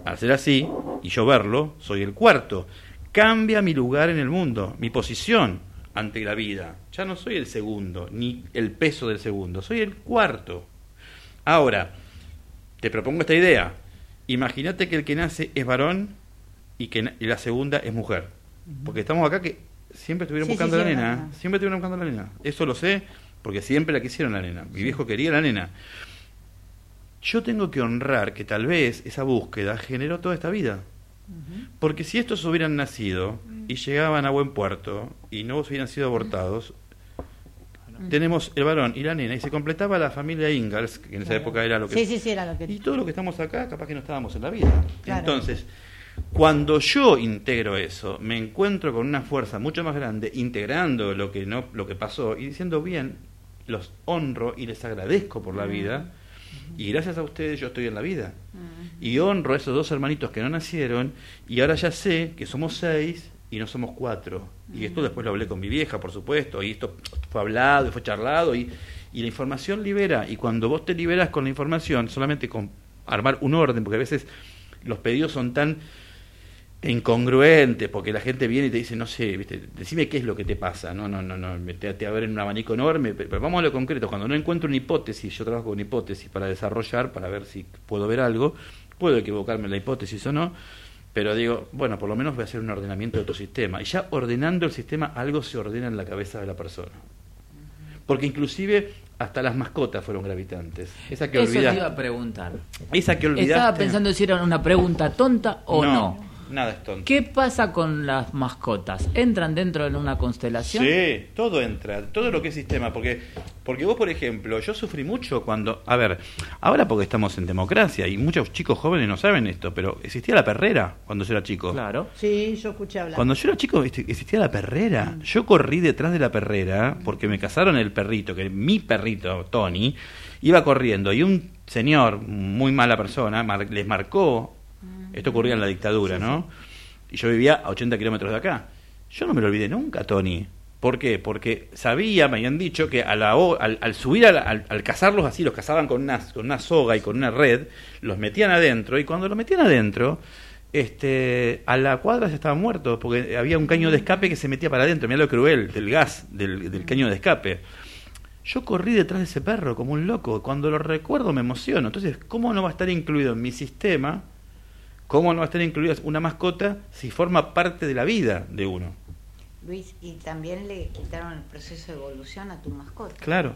al ser así, y yo verlo, soy el cuarto. Cambia mi lugar en el mundo, mi posición ante la vida. Ya no soy el segundo, ni el peso del segundo, soy el cuarto. Ahora, te propongo esta idea. Imagínate que el que nace es varón y que la segunda es mujer. Porque estamos acá que siempre estuvieron buscando a la nena. Siempre estuvieron buscando a la nena. Eso lo sé porque siempre la quisieron la nena. Mi viejo quería la nena yo tengo que honrar que tal vez esa búsqueda generó toda esta vida. Porque si estos hubieran nacido y llegaban a buen puerto y no hubieran sido abortados, tenemos el varón y la nena y se completaba la familia Ingalls, que en esa época era lo que... Sí, sí, sí, era lo que... Y todo lo que estamos acá, capaz que no estábamos en la vida. Entonces, cuando yo integro eso, me encuentro con una fuerza mucho más grande, integrando lo que, no, lo que pasó y diciendo, bien, los honro y les agradezco por la vida y gracias a ustedes yo estoy en la vida. Y honro a esos dos hermanitos que no nacieron y ahora ya sé que somos seis y no somos cuatro. Y esto después lo hablé con mi vieja, por supuesto, y esto fue hablado y fue charlado y, y la información libera. Y cuando vos te liberas con la información, solamente con armar un orden, porque a veces los pedidos son tan incongruente, porque la gente viene y te dice, no sé, ¿viste? decime qué es lo que te pasa, no, no, no, no, te, te a en un abanico enorme, pero vamos a lo concreto, cuando no encuentro una hipótesis, yo trabajo con hipótesis para desarrollar, para ver si puedo ver algo, puedo equivocarme en la hipótesis o no, pero digo, bueno, por lo menos voy a hacer un ordenamiento de tu sistema, y ya ordenando el sistema, algo se ordena en la cabeza de la persona. Porque inclusive hasta las mascotas fueron gravitantes. Esa que Eso te iba a preguntar. Esa que olvidaste. Estaba pensando si era una pregunta tonta o no. Nada es tonto. ¿Qué pasa con las mascotas? ¿Entran dentro de una constelación? Sí, todo entra, todo lo que es sistema, porque porque vos, por ejemplo, yo sufrí mucho cuando, a ver, ahora porque estamos en democracia y muchos chicos jóvenes no saben esto, pero existía la perrera cuando yo era chico. Claro. Sí, yo escuché hablar. Cuando yo era chico existía la perrera. Mm. Yo corrí detrás de la perrera porque me casaron el perrito, que mi perrito, Tony, iba corriendo y un señor, muy mala persona, les marcó esto ocurría en la dictadura, ¿no? Y yo vivía a 80 kilómetros de acá. Yo no me lo olvidé nunca, Tony. ¿Por qué? Porque sabía, me habían dicho que a la, al, subir, al, al, cazarlos así, los cazaban con una, con una soga y con una red, los metían adentro, y cuando los metían adentro, este, a la cuadra se estaban muertos, porque había un caño de escape que se metía para adentro, mira lo cruel del gas, del, del caño de escape. Yo corrí detrás de ese perro como un loco. Cuando lo recuerdo me emociono. Entonces, ¿cómo no va a estar incluido en mi sistema? ¿Cómo no va a estar incluida una mascota si forma parte de la vida de uno? Luis, y también le quitaron el proceso de evolución a tu mascota. Claro,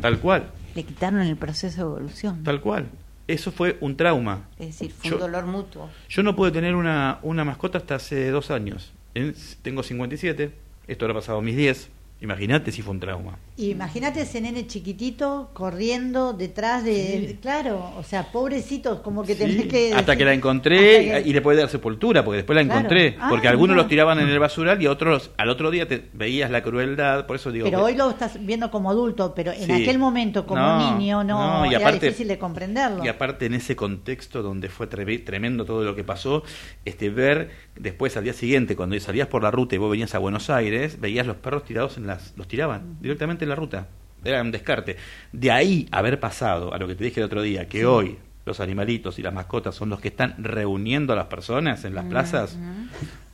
tal cual, Le quitaron el proceso de evolución. tal cual. Eso fue un trauma. Es decir, fue Yo- un dolor mutuo. Yo no pude tener una, una mascota hasta hace dos años. En- tengo 57, esto habrá pasado a mis 10. Imagínate si fue un trauma. Imagínate ese nene chiquitito corriendo detrás de... Claro, o sea, pobrecitos, como que tenés Sí, que... hasta decir- que la encontré que- y le puede dar sepultura, porque después la Claro. encontré. Ah, porque algunos mira. los tiraban en el basural y otros al otro día te veías la crueldad. Por eso digo. Pero que- hoy lo estás viendo como adulto, pero en Sí. aquel momento como No, niño no, no, y era aparte- difícil de comprenderlo. Y aparte en ese contexto donde fue tre- tremendo todo lo que pasó, este ver después al día siguiente cuando salías por la ruta y vos venías a Buenos Aires, veías los perros tirados en las los tiraban directamente en la ruta. Era un descarte. De ahí haber pasado a lo que te dije el otro día, que hoy los animalitos y las mascotas son los que están reuniendo a las personas en las plazas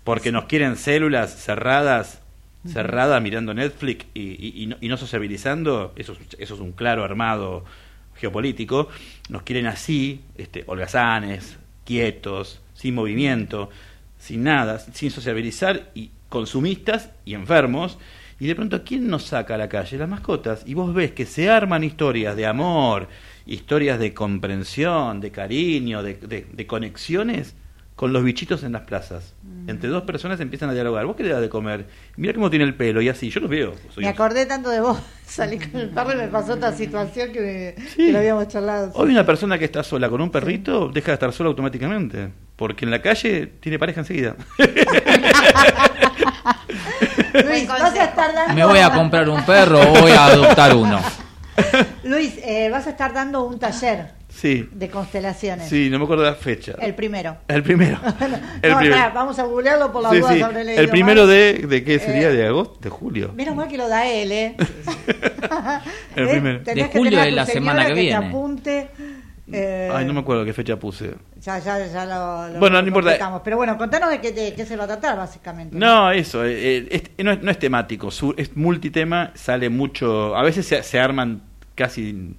porque nos quieren células cerradas cerradas mirando Netflix y, y- y no, y no sociabilizando, eso, es- eso es un claro armado geopolítico, nos quieren así, este, holgazanes, quietos, sin movimiento, sin nada, sin sociabilizar y consumistas y enfermos. Y de pronto, ¿quién nos saca a la calle? Las mascotas. Y vos ves que se arman historias de amor, historias de comprensión, de cariño, de, de- de conexiones con los bichitos en las plazas. Entre dos personas empiezan a dialogar. ¿Vos qué le das de comer? Mira cómo tiene el pelo y así. Yo los veo. Me un- acordé tanto de vos, (laughs) salí con el perro y me pasó otra situación que, me- que lo habíamos charlado. Hoy una persona que está sola con un perrito deja de estar sola automáticamente. Porque en la calle tiene pareja enseguida. (laughs) (laughs) Luis, vas a estar dando... ¿Me voy a comprar un perro o voy a adoptar uno? (laughs) Luis, eh, vas a estar dando un taller sí. de constelaciones. Sí, no me acuerdo la fecha. El primero. El primero. (laughs) El no, primero. vamos a googlearlo por la Sí, duda sí. sobre leído El primero de, de qué sería, Eh, de agosto, de julio. Menos mal que lo da él, ¿eh? El ¿Eh? primero. Tenés De que julio de la semana que Te viene. apunte. Eh, Ay, no me acuerdo qué fecha puse. Ya, ya, ya lo, lo Bueno, no importa. Pero bueno, contanos de qué, de qué se va a tratar, básicamente. No, eso, eh, eh, es- no, es, no es temático, su- es multitema, sale mucho, a veces se, se arman casi,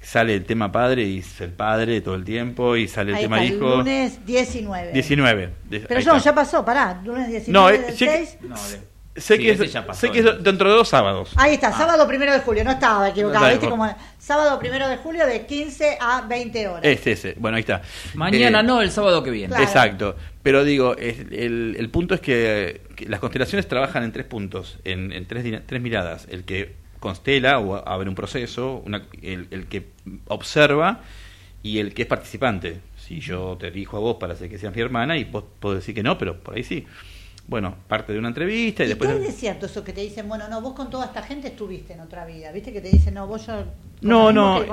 sale el tema padre y es el padre todo el tiempo y sale el Ahí tema está, hijo. lunes 19. 19. de- Pero no, está. ya pasó, pará. Lunes 19 No, eh, del sé que- 6. No, de- Sé, Sí, que es, ya pasó, sé que es dentro de dos sábados. Ahí está, sábado primero de julio, no estaba equivocado, No, ¿viste? Como sábado primero de julio de 15 a 20 horas. Este, ese. Bueno, ahí está. Mañana Eh, no, el sábado que viene. Claro. Exacto. Pero digo, es- el, el punto es que, que las constelaciones trabajan en tres puntos, en, en tres, tres miradas. El que constela o abre un proceso, una- el, el que observa y el que es participante. Si yo te dijo a vos para hacer que seas mi hermana y vos podés decir que no, pero por ahí sí. Bueno, parte de una entrevista y, ¿Y después... qué de cierto eso que te dicen, bueno, no, vos con toda esta gente estuviste en otra vida? ¿Viste que te dicen, no, vos ya... No, no.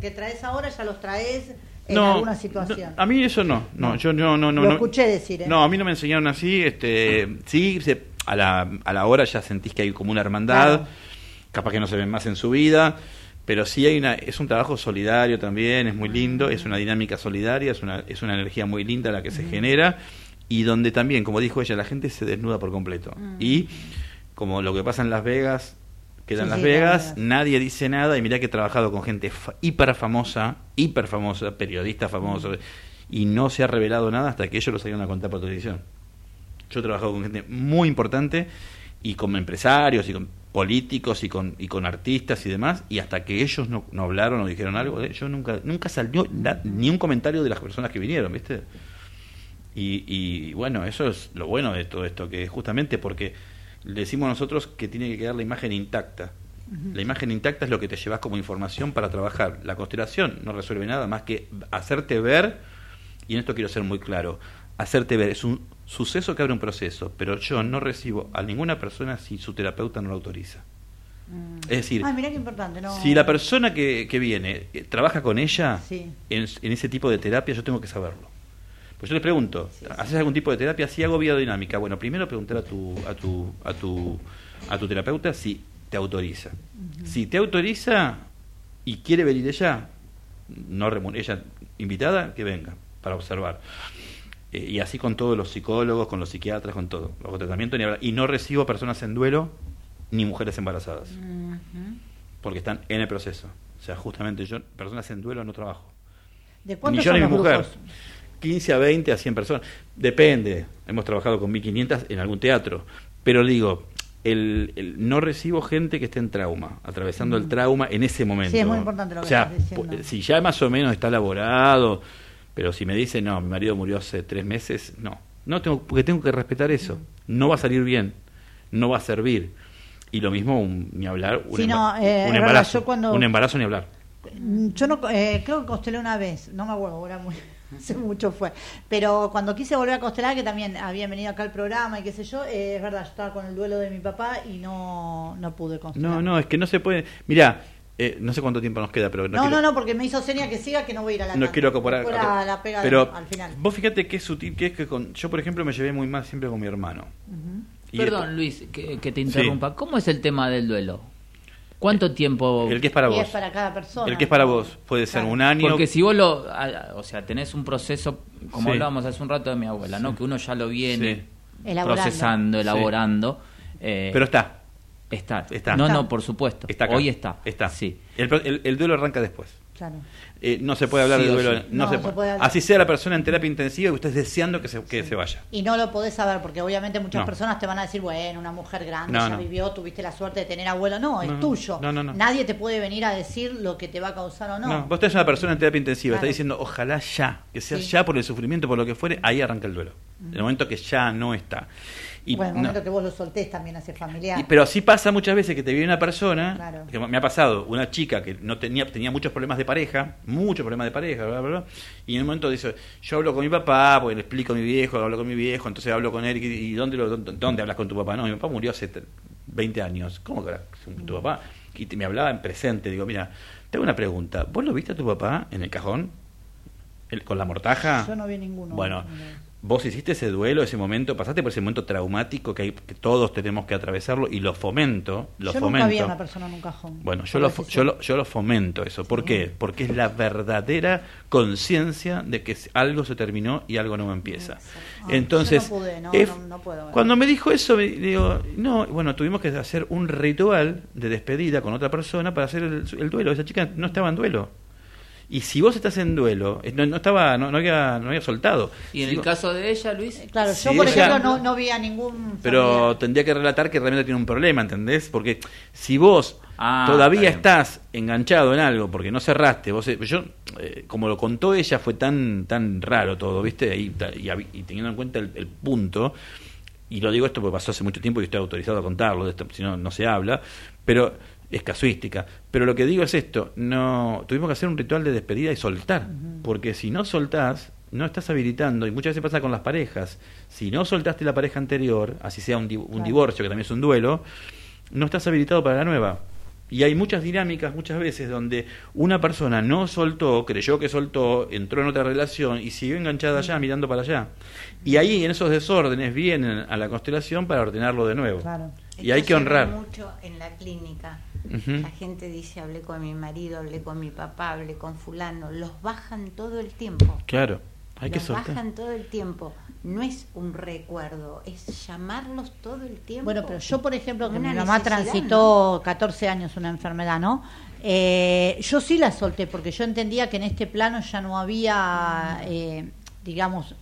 Que, traes ahora ya los traes en no, alguna situación. no, a mí eso no, no, yo no, no, no. Lo no. escuché decir, ¿eh? No, a mí no me enseñaron así, este, sí, se- a la, a la hora ya sentís que hay como una hermandad, Claro. capaz que no se ven más en su vida, pero sí hay una, es un trabajo solidario también, es muy lindo, es una dinámica solidaria, es una, es una energía muy linda la que se genera y donde también, como dijo ella, la gente se desnuda por completo. Y como lo que pasa en Las Vegas, queda Sí, en Las sí, Vegas, nadie dice nada y mirá que he trabajado con gente fa- hiper famosa, hiper famosa, periodistas famosos, y no se ha revelado nada hasta que ellos lo salieron a contar por televisión. Yo he trabajado con gente muy importante y con empresarios y con políticos y con, y con artistas y demás, y hasta que ellos no, no hablaron o dijeron algo, eh, yo nunca nunca salió ni un comentario de las personas que vinieron, ¿viste? Y, y bueno, eso es lo bueno de todo esto, que justamente porque le decimos nosotros que tiene que quedar la imagen intacta. La imagen intacta es lo que te llevas como información para trabajar. La constelación no resuelve nada más que hacerte ver, y en esto quiero ser muy claro, hacerte ver, es un suceso que abre un proceso, pero yo no recibo a ninguna persona si su terapeuta no lo autoriza. Es decir, Ay, mirá qué importante, ¿no? si la persona que, que viene eh, trabaja con ella Sí. en, en ese tipo de terapia, yo tengo que saberlo. Pues yo les pregunto, ¿haces algún tipo de terapia? Si hago biodinámica, bueno, primero preguntar a tu, a tu, a tu, a tu terapeuta si te autoriza. Si te autoriza y quiere venir ella, no ella invitada, que venga para observar. Eh, y así con todos los psicólogos, con los psiquiatras, con todo. Los tratamientos ni hablar. Y no recibo personas en duelo ni mujeres embarazadas. porque están en el proceso. O sea, justamente yo, personas en duelo no trabajo. ¿De Ni cuántos yo ni mi mujer. grupos? 15 a 20 a 100 personas. Depende. Hemos trabajado con 1500 en algún teatro. Pero digo, el, el- no recibo gente que esté en trauma, atravesando el trauma en ese momento. Sí, es muy importante lo que o sea, estás diciendo. pu- si ya más o menos está elaborado, pero si me dice, no, mi marido murió hace tres meses, no. No tengo, porque tengo que respetar eso. No va a salir bien, no va a servir. Y lo mismo, un- ni hablar, un, Sí, no, eh, embarazo. yo cuando- Un embarazo ni hablar. Yo no, eh, creo que constelé una vez, no me acuerdo, era muy, (laughs) hace mucho fue. Pero cuando quise volver a constelar, que también habían venido acá al programa y qué sé yo, eh, es verdad, yo estaba con el duelo de mi papá y no, no pude constelar. No, no, es que no se puede. Mirá, eh, no sé cuánto tiempo nos queda, pero no, No, no, quiero, no, porque me hizo seña que siga, que no voy a ir a la no tanda. quiero acoparar. Después la, pega pero al final. vos fíjate que es sutil, que es que con, yo, por ejemplo, me llevé muy mal siempre con mi hermano. Y Perdón, Luis, que, que te interrumpa. ¿Cómo es el tema del duelo? ¿Cuánto tiempo? El que es para y vos. es para cada persona. El que es para vos. Puede ser Claro. un año. Porque si vos lo, o sea, tenés un proceso, como Sí. hablábamos hace un rato de mi abuela, ¿no? Que uno ya lo viene Sí. Elaborando. procesando, Sí. elaborando. eh, Pero está. está. está. No, Está. no, por supuesto. Está acá. Hoy está. Está. Sí. El, pro- el- el duelo arranca después. Claro. Eh, no se puede hablar Sí de duelo. sí. No, No, se se puede. puede hablar. Así sea la persona en terapia intensiva y usted deseando que se, que se vaya. Y no lo podés saber, porque obviamente muchas No. personas te van a decir, bueno, una mujer grande No, ya no. vivió, tuviste la suerte de tener abuelo. No, es tuyo. No, no, no. Nadie te puede venir a decir lo que te va a causar o no. No, vos tenés una persona en terapia intensiva, está diciendo ojalá ya, que sea Sí. ya por el sufrimiento, por lo que fuere, ahí arranca el duelo. En el momento que ya no está. Y bueno, el no- momento que vos lo soltés también hace familiar. y- pero así pasa muchas veces que te viene una persona, Claro. que me ha pasado, una chica que no tenía, tenía muchos problemas de pareja, muchos problemas de pareja, bla, bla, bla, y en un momento dice, yo hablo con mi papá, porque le explico a mi viejo, hablo con mi viejo, entonces hablo con él, y, y ¿dónde, lo, dónde, dónde hablas con tu papá? No, mi papá murió hace tre- 20 años. ¿Cómo que hablas con tu papá? Y te- me hablaba en presente, digo, mira, te hago una pregunta, ¿vos lo viste a tu papá en el cajón? El- ¿Con la mortaja? Yo no vi ninguno. Bueno, No. Vos hiciste ese duelo, ese momento, pasaste por ese momento traumático que, hay, que todos tenemos que atravesarlo y lo fomento, lo yo fomento. nunca vi a una persona en un cajón. Bueno, yo lo, yo, lo, yo lo fomento eso. ¿Por qué? Porque es la verdadera conciencia de que algo se terminó y algo no empieza. Ah, Entonces, yo no pude, no, es- no- no puedo cuando me dijo eso, me digo, no, bueno, tuvimos que hacer un ritual de despedida con otra persona para hacer el, el duelo. Esa chica no estaba en duelo. Y si vos estás en duelo, eh, no, no estaba, no, no había, no había soltado. Y en Si el vos- caso de ella, Luis, Claro, Sí, yo por ella- ejemplo no, no vi a ningún. pero familiar. tendría que relatar que realmente tiene un problema, ¿entendés? Porque si vos Ah, todavía está estás enganchado en algo porque no cerraste, vos, eh, yo, eh, como lo contó ella, fue tan tan raro todo, ¿viste? Y, y teniendo en cuenta el, el punto, y lo digo esto porque pasó hace mucho tiempo y estoy autorizado a contarlo, de esto, si no, no se habla, pero es casuística. Pero lo que digo es esto, no tuvimos que hacer un ritual de despedida y soltar, porque si no soltás, no estás habilitando, y muchas veces pasa con las parejas, si no soltaste la pareja anterior, así sea un, di- un Claro. divorcio, que también es un duelo, no estás habilitado para la nueva. Y hay muchas dinámicas, muchas veces, donde una persona no soltó, creyó que soltó, entró en otra relación y siguió enganchada allá, mirando para allá. Y ahí, en esos desórdenes, vienen a la constelación para ordenarlo de nuevo. Claro. Y hay que honrar. mucho en la clínica. La gente dice, hablé con mi marido, hablé con mi papá, hablé con fulano. Los bajan todo el tiempo. Claro, hay que los soltar. bajan todo el tiempo. No es un recuerdo, es llamarlos todo el tiempo. Bueno, pero yo, por ejemplo, que mi mamá transitó 14 años una enfermedad, ¿no? Eh, yo sí la solté porque yo entendía que en este plano ya no había, eh, digamos,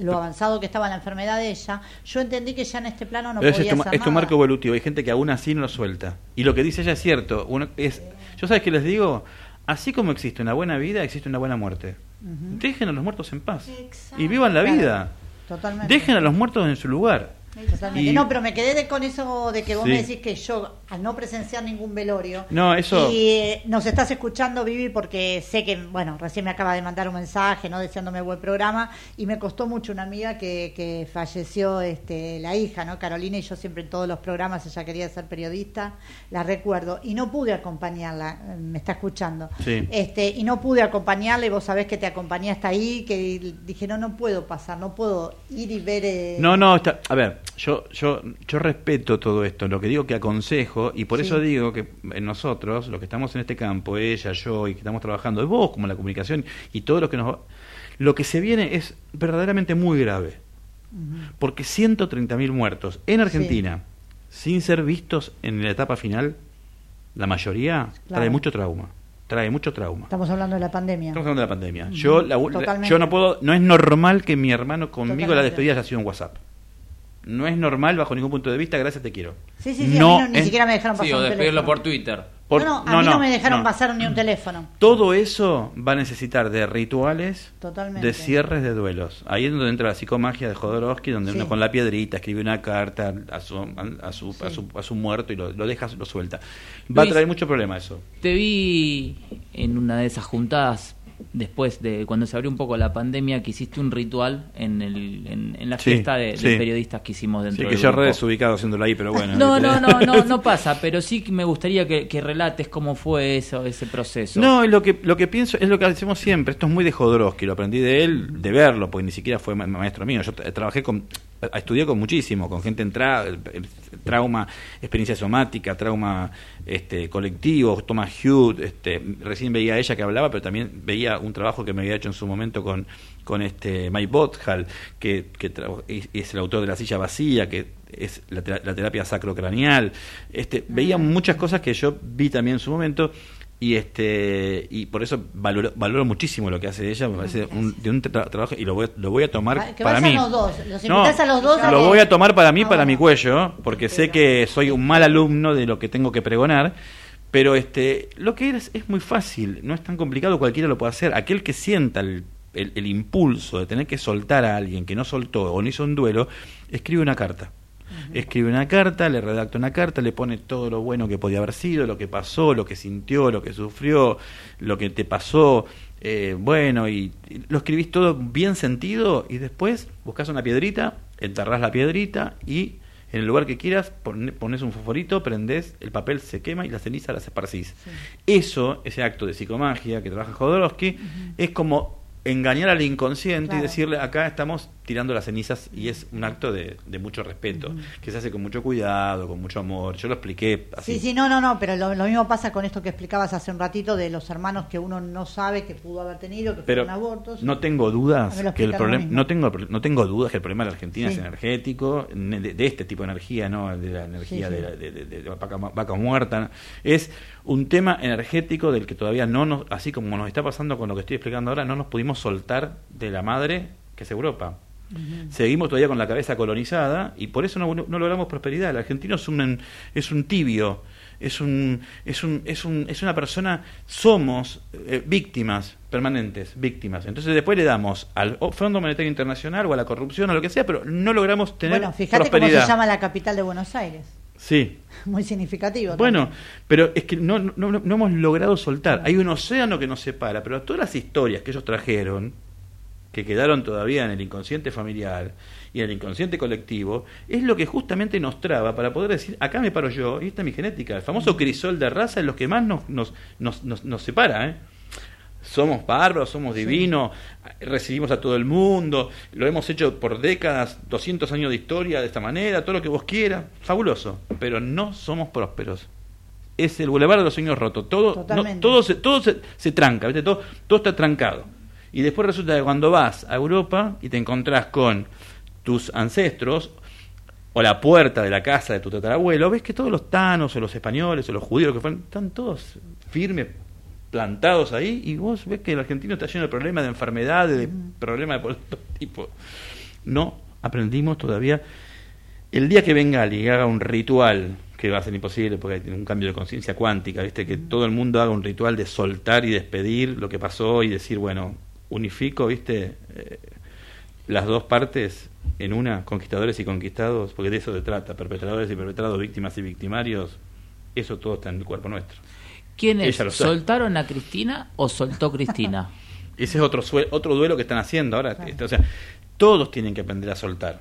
lo avanzado que estaba la enfermedad de ella. Yo entendí que ya en este plano no Pero podía es tu, hacer es tu nada. marco evolutivo. Hay gente que aún así no lo suelta. Y lo que dice ella es cierto. Uno es, yo sabes que les digo, así como existe una buena vida, existe una buena muerte. Dejen a los muertos en paz. Exacto. Y vivan la Claro. vida. Totalmente. Dejen a los muertos en su lugar. Totalmente. Y- No, pero me quedé de- con eso de que vos Sí. me decís que yo, al no presenciar ningún velorio, No, eso- y eh, nos estás escuchando, Vivi, porque sé que, bueno, recién me acaba de mandar un mensaje, ¿no? Deseándome buen programa, y me costó mucho una amiga que, que falleció, este, la hija, ¿no? Carolina, y yo siempre en todos los programas, ella quería ser periodista, la recuerdo, y no pude acompañarla, me está escuchando, Sí. este, y no pude acompañarla, y vos sabés que te acompañé hasta ahí, que dije, no, no puedo pasar, no puedo ir y ver... eh, No, no, está, a ver, yo, yo, yo respeto todo esto, lo que digo que aconsejo, y por Sí. eso digo que nosotros, los que estamos en este campo, ella, yo, y que estamos trabajando, vos como la comunicación, y todo lo que nos lo que se viene es verdaderamente muy grave, porque 130.000 muertos en Argentina, sin ser vistos en la etapa final, la mayoría, Claro. trae mucho trauma. Trae mucho trauma. Estamos hablando de la pandemia. Estamos hablando de la pandemia. Yo, la- yo no puedo, no es normal que mi hermano conmigo la despedida haya sido en WhatsApp. No es normal bajo ningún punto de vista, gracias te quiero. Sí, sí, sí, No a mí no- ni es- siquiera me dejaron pasar Sí, o despedirlo por Twitter. por- no, no, a mí no, me dejaron no. pasar ni un teléfono. Todo eso va a necesitar de rituales, Totalmente. de cierres de duelos. Ahí es donde entra la psicomagia de Jodorowsky, donde Sí. uno con la piedrita escribe una carta a su, a su, a su, a su muerto y lo, lo deja, lo suelta. Va a traer mucho problema eso. Te vi en una de esas juntadas, después de cuando se abrió un poco la pandemia, que hiciste un ritual en, el, en, en la Sí, fiesta de, de sí. periodistas que hicimos dentro Sí, que del yo grupo. re desubicado haciéndolo ahí, pero bueno. No, no, no, no, no (laughs) pasa, pero sí que me gustaría que, que relates cómo fue eso, ese proceso. No, lo que, lo que pienso es lo que hacemos siempre. Esto es muy de Jodorowsky, lo aprendí de él, de verlo, porque ni siquiera fue ma- maestro mío. Yo tra- trabajé con, estudié con muchísimo, con gente en tra- el- trauma, experiencia somática, trauma este, colectivo, Thomas Hughes. Este, recién veía a ella que hablaba, pero también veía un trabajo que me había hecho en su momento con, con este Mike Bothall, que, que es, es el autor de La silla vacía, que es la, la terapia sacrocraneal. Este, veía muchas cosas que yo vi también en su momento y este y por eso valoro, valoro muchísimo lo que hace ella me parece un, de un tra- trabajo y lo voy, lo voy a tomar que para mí. los dos, los No, invitás a los dos a lo voy a tomar para mí Ah, para mi cuello porque sé que soy un mal alumno de lo que tengo que pregonar pero este lo que es es muy fácil no es tan complicado cualquiera lo puede hacer. Aquel que sienta el, el- el impulso de tener que soltar a alguien que no soltó o no hizo un duelo escribe una carta Escribe una carta, le redacta una carta, le pone todo lo bueno que podía haber sido, lo que pasó, lo que sintió, lo que sufrió, lo que te pasó, eh, bueno, y, y lo escribís todo bien sentido y después buscas una piedrita, enterrás la piedrita y en el lugar que quieras pone- pones un fosforito, prendés, el papel se quema y la ceniza las esparcís. Eso, ese acto de psicomagia que trabaja Jodorowsky, es como engañar al inconsciente Claro. y decirle acá estamos tirando las cenizas y es un acto de, de mucho respeto, que se hace con mucho cuidado, con mucho amor. Yo lo expliqué así. Sí, sí, no, no, no, pero lo, lo mismo pasa con esto que explicabas hace un ratito de los hermanos que uno no sabe que pudo haber tenido, que pero fueron abortos. no tengo dudas que el problema no tengo no tengo dudas que el problema de la Argentina Sí. es energético ne- de, de este tipo de energía no de la energía Sí, de, sí. la- de- de- de- de vaca, vaca muerta es un tema energético del que todavía no nos así como nos está pasando con lo que estoy explicando ahora no nos pudimos soltar de la madre que es Europa Seguimos todavía con la cabeza colonizada y por eso no, no logramos prosperidad. El argentino es un, es un tibio, es, un, es, un, es, un, es una persona, somos eh, víctimas permanentes, víctimas. Entonces después le damos al Fondo Monetario Internacional o a la corrupción o lo que sea, pero no logramos tener bueno, fíjate cómo se llama la capital de Buenos Aires. Sí, (laughs) Muy significativo. bueno, también. pero es que no- no hemos logrado soltar. Hay un océano que nos separa, pero todas las historias que ellos trajeron, que quedaron todavía en el inconsciente familiar y en el inconsciente colectivo, es lo que justamente nos traba para poder decir, acá me paro yo, y esta es mi genética. El famoso crisol de raza es lo que más nos, nos, nos, nos, nos separa, ¿eh? Somos bárbaros, somos divinos, recibimos a todo el mundo, lo hemos hecho por décadas, 200 años de historia de esta manera, todo lo que vos quieras, fabuloso, pero no somos prósperos. Es el bulevar de los sueños rotos, todo, no, todo, se, todo se, se tranca, ¿viste? Todo, todo está trancado. Y después resulta que cuando vas a Europa y te encontrás con tus ancestros, o la puerta de la casa de tu tatarabuelo, ves que todos los tanos, o los españoles, o los judíos que fueron, están todos firmes, plantados ahí, y vos ves que el argentino está lleno de problemas de enfermedades, de problemas de todo tipo. No aprendimos todavía. El día que y haga un ritual, que va a ser imposible porque hay un cambio de conciencia cuántica, ¿viste? que todo el mundo haga un ritual de soltar y despedir lo que pasó y decir, bueno, unifico, ¿viste? Eh, las dos partes en una, conquistadores y conquistados, porque de eso se trata, perpetradores y perpetrados, víctimas y victimarios, eso todo está en el cuerpo nuestro. ¿Quiénes soltaron a Cristina o soltó Cristina? (laughs) Ese es otro sue- otro duelo que están haciendo ahora. Este, O sea, todos tienen que aprender a soltar.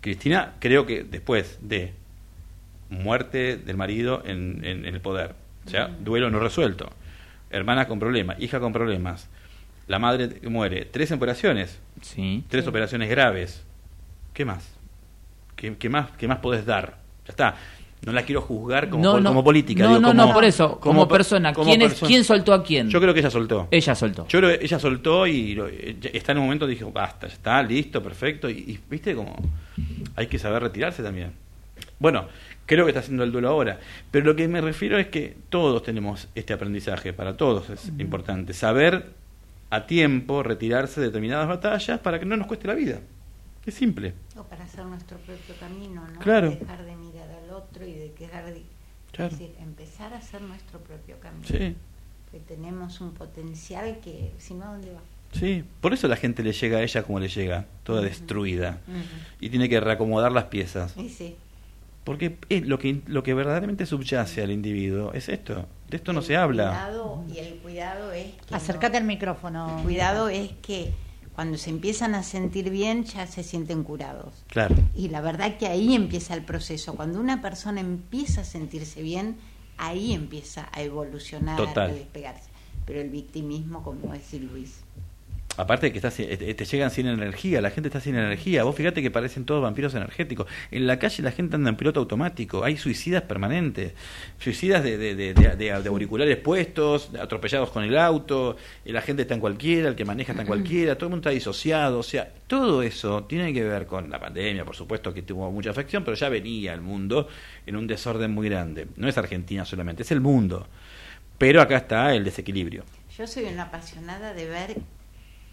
Cristina, creo que después de muerte del marido en, en- en el poder, o sea, duelo no resuelto, hermana con problemas, hija con problemas, la madre que muere, tres operaciones, Sí. tres operaciones graves. ¿Qué más? ¿Qué, qué más? ¿Qué más podés dar? Ya está. No la quiero juzgar como, no, pol- no, como política. No, digo, no, como- no, por eso, como, per- persona. como ¿Quién, es, persona. ¿Quién soltó a quién? Yo creo que ella soltó. Ella soltó. Yo creo que ella soltó y lo- está en un momento dijo, basta, ya está, listo, perfecto. Y, y, viste como hay que saber retirarse también. Bueno, creo que está haciendo el duelo ahora. Pero lo que me refiero es que todos tenemos este aprendizaje, para todos es importante. Saber a tiempo retirarse de determinadas batallas para que no nos cueste la vida. Es simple. O para hacer nuestro propio camino, ¿no? Claro. Dejar de mirar al otro y de quedar de... Claro. Es decir, empezar a hacer nuestro propio camino. Sí, Que tenemos un potencial que, si no, ¿dónde va? sí. Por eso la gente le llega a ella como le llega, toda destruida. Y tiene que reacomodar las piezas. Y sí. Porque es lo que lo que verdaderamente subyace al individuo es esto. De esto no El se habla. Cuidado, y el cuidado es que... Acércate no- al micrófono. El cuidado es que cuando se empiezan a sentir bien ya se sienten curados. Claro. Y la verdad que ahí empieza el proceso. Cuando una persona empieza a sentirse bien, ahí empieza a evolucionar, Total. a despegarse. Pero el victimismo, como decía Luis, Aparte de que estás, eh, te llegan sin energía, la gente está sin energía. Vos fíjate que parecen todos vampiros energéticos. En la calle la gente anda en piloto automático. Hay suicidas permanentes. Suicidas de, de, auriculares puestos, atropellados con el auto. eh, La gente está en cualquiera, el que maneja está en cualquiera. Todo el mundo está disociado. O sea, todo eso tiene que ver con la pandemia, por supuesto, que tuvo mucha afección, pero ya venía el mundo en un desorden muy grande. No es Argentina solamente, es el mundo. Pero acá está el desequilibrio. yo soy una apasionada de ver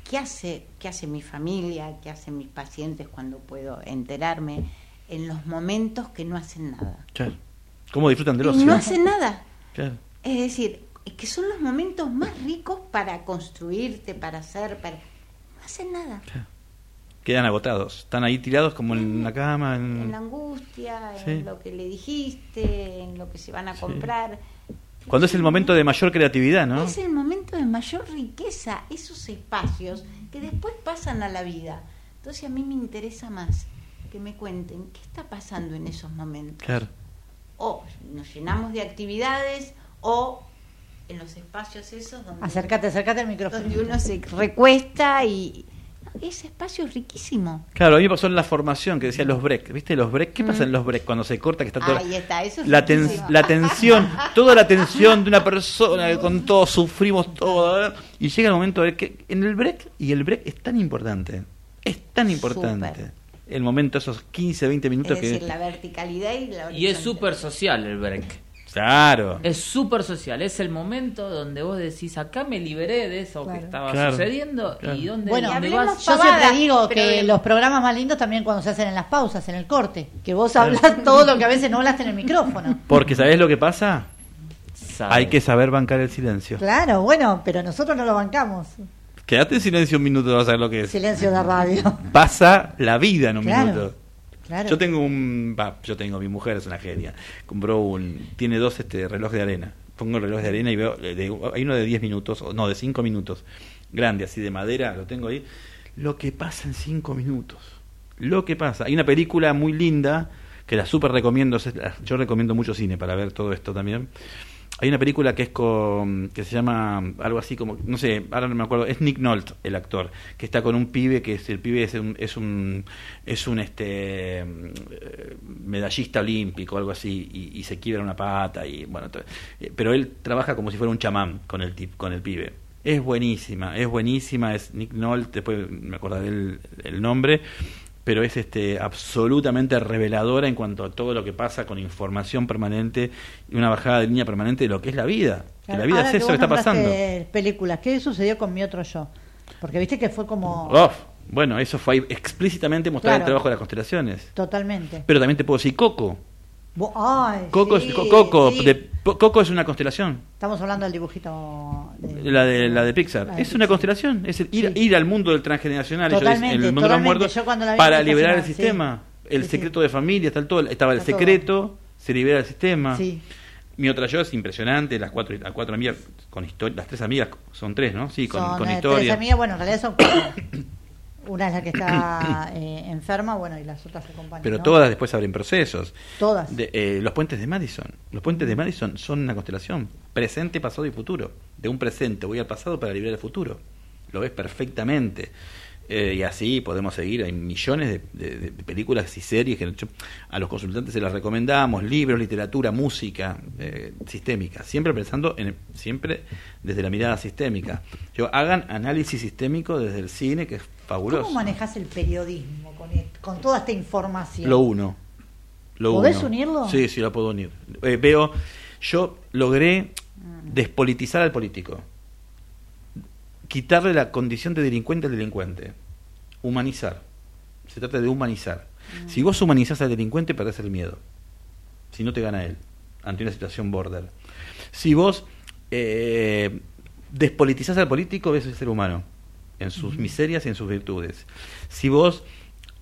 qué hace, qué hace mi familia, qué hacen mis pacientes cuando puedo enterarme en los momentos que no hacen nada. Claro. ¿Cómo disfrutan del Y ocio? no hacen nada. Claro. Es decir, que son los momentos más ricos para construirte, para hacer, para... No hacen nada. Quedan agotados. Están ahí tirados como en la cama. En... En la angustia, Sí. en lo que le dijiste, en lo que se van a comprar. Cuando es el momento de mayor creatividad, ¿no? Es el momento de mayor riqueza, esos espacios que después pasan a la vida. Entonces a mí me interesa más que me cuenten qué está pasando en esos momentos. Claro. O nos llenamos de actividades o en los espacios esos donde, Acércate, acércate al micrófono. donde uno se recuesta y... Ese espacio es riquísimo. Claro, a mí me pasó en la formación que decía los break. ¿Viste los break? ¿Qué pasa en los break cuando se corta que está toda Mm. Ahí está, eso es la, ten- la tensión, (laughs) toda la tensión de una persona que con todo sufrimos todo y llega el momento de que en el break y el break es tan importante, es tan importante. El momento esos 15, 20 minutos Es que decir, la verticalidad y la Y es horizontal. súper social el break. Claro. Es súper social. Es el momento donde vos decís, acá me liberé de eso Claro. que estaba Claro. sucediendo. Claro. ¿Y dónde, Bueno, dónde vas? Yo pavadas, siempre digo que los programas más lindos también cuando se hacen en las pausas, en el corte, que vos hablas todo lo que a veces no hablaste en el micrófono. Porque ¿sabés lo que pasa? Hay que saber bancar el silencio. Claro, bueno, pero nosotros no lo bancamos. Quédate en silencio un minuto, vas a ver lo que es. Silencio de radio. Pasa la vida en un Claro. minuto. Yo tengo un, yo tengo, mi mujer es una genia. Compró un, tiene dos este relojes de arena. Pongo el reloj de arena y veo, de- hay uno de 10 minutos, no, de 5 minutos, grande, así de madera, lo tengo ahí. Lo que pasa en 5 minutos. Lo que pasa. Hay una película muy linda que la súper recomiendo. Yo recomiendo mucho cine para ver todo esto también. Hay una película que es con que se llama algo así como no sé, ahora no me acuerdo, es Nick Nolte el actor, que está con un pibe que es el pibe es un es un es un este eh, medallista olímpico algo así y, se quiebra una pata y bueno, eh, pero él trabaja como si fuera un chamán con el tip, con el pibe. Es buenísima, es buenísima, es Nick Nolte, después me acordaré el, el nombre, pero es este absolutamente reveladora en cuanto a todo lo que pasa con información permanente y una bajada de línea permanente de lo que es la vida. Que la vida ahora es eso que está pasando. Películas, ¿qué sucedió con mi otro yo? Porque viste que fue como Uf, bueno, eso fue explícitamente mostrar el Claro. trabajo de las constelaciones. totalmente. Pero también te puedo decir Coco. Ay, Coco, sí, es, Co- Coco, sí. de- Po- Coco es una constelación. Estamos hablando del dibujito de, La de, la de Pixar. La de es una constelación. Es el ir, Sí. ir al mundo del transgeneracional. ellos Totalmente, el mundo de los muertos. Para liberar el sistema. El secreto de familia, está todo, estaba el Está todo. secreto, se libera el sistema. Sí. Mi otra yo es impresionante, las cuatro, las cuatro amigas con historia, las tres amigas son tres, ¿no? Sí, con, son con eh, historia. tres amigas, bueno, en realidad son cuatro. (coughs) Una es la que está (coughs) eh, enferma, bueno, y las otras acompañan. Pero ¿no? todas después abren procesos. Todas. De, eh, los puentes de Madison. Los puentes de Madison son una constelación. Presente, pasado y futuro. De un presente voy al pasado para liberar el futuro. Lo ves perfectamente. Eh, y así podemos seguir. Hay millones de, de- de películas y series que yo- a los consultantes se las recomendamos. Libros, literatura, música eh, sistémica. Siempre pensando en siempre desde la mirada sistémica. Yo, hagan análisis sistémico desde el cine, que es fabuloso. ¿Cómo manejas el periodismo con, e- con toda esta información? Lo uno. Lo ¿Podés uno. unirlo? Sí, sí, lo puedo unir. Eh, veo, yo logré despolitizar al político. Quitarle la condición de delincuente al delincuente. Humanizar. Se trata de humanizar. Si vos humanizás al delincuente, perdés el miedo. Si no te gana él, ante una situación border. Si vos eh, despolitizás al político, ves el ser humano, en sus miserias y en sus virtudes. Si vos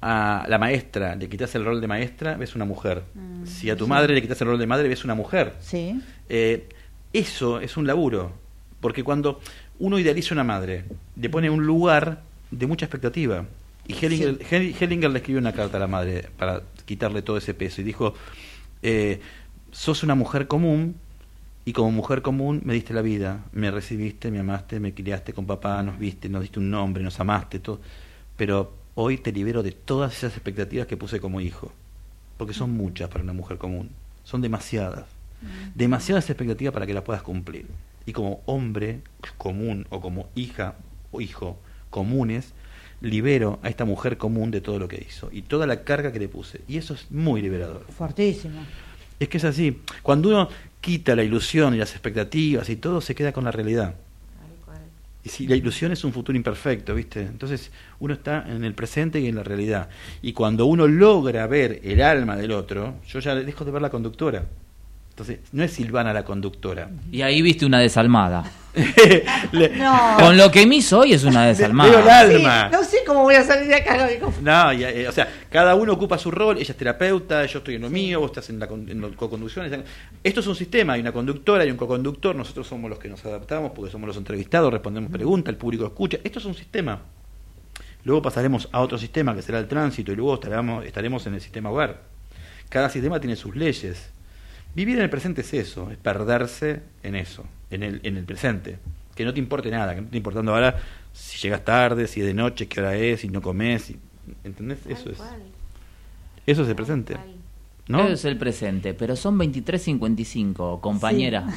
a la maestra le quitas el rol de maestra, ves una mujer. si a tu madre le quitas el rol de madre, ves una mujer. Sí. Eh, eso es un laburo, porque cuando uno idealiza una madre, le pone un lugar de mucha expectativa. Y Hellinger, Hel- Hellinger le escribió una carta a la madre para quitarle todo ese peso y dijo, eh, sos una mujer común y como mujer común me diste la vida, me recibiste, me amaste, me criaste con papá, nos viste, nos diste un nombre, nos amaste, todo. Pero hoy te libero de todas esas expectativas que puse como hijo, porque son muchas para una mujer común, son demasiadas demasiadas expectativas para que las puedas cumplir. Y como hombre común o como hija o hijo comunes, libero a esta mujer común de todo lo que hizo y toda la carga que le puse. Y eso es muy liberador. Fortísimo. Es que es así. Cuando uno quita la ilusión y las expectativas y todo, se queda con la realidad. Y si la ilusión es un futuro imperfecto, ¿viste? Entonces uno está en el presente y en la realidad. Y cuando uno logra ver el alma del otro, yo ya dejo de ver la conductora. Entonces, no es Silvana la conductora. Y ahí viste una desalmada. (laughs) Le- No. Con lo que me hizo hoy es una Veo desalmada. el alma. Sí, no sé cómo voy a salir de acá. No, y, eh, o sea, cada uno ocupa su rol, ella es terapeuta, yo estoy en lo mío, vos estás en la, en la co-conducción. Esto es un sistema, hay una conductora, hay un co-conductor, nosotros somos los que nos adaptamos porque somos los entrevistados, respondemos preguntas, el público escucha. Esto es un sistema. Luego pasaremos a otro sistema que será el tránsito y luego estaremos, estaremos en el sistema hogar. Cada sistema tiene sus leyes. Vivir en el presente es eso, es perderse en eso, en el, en el presente. Que no te importe nada, que no te importando ahora si llegas tarde, si es de noche, qué hora es, si no comes. si- ¿Entendés? Eso es. Eso es el presente. ¿No? Es el presente, pero son 23.55, compañera. (laughs)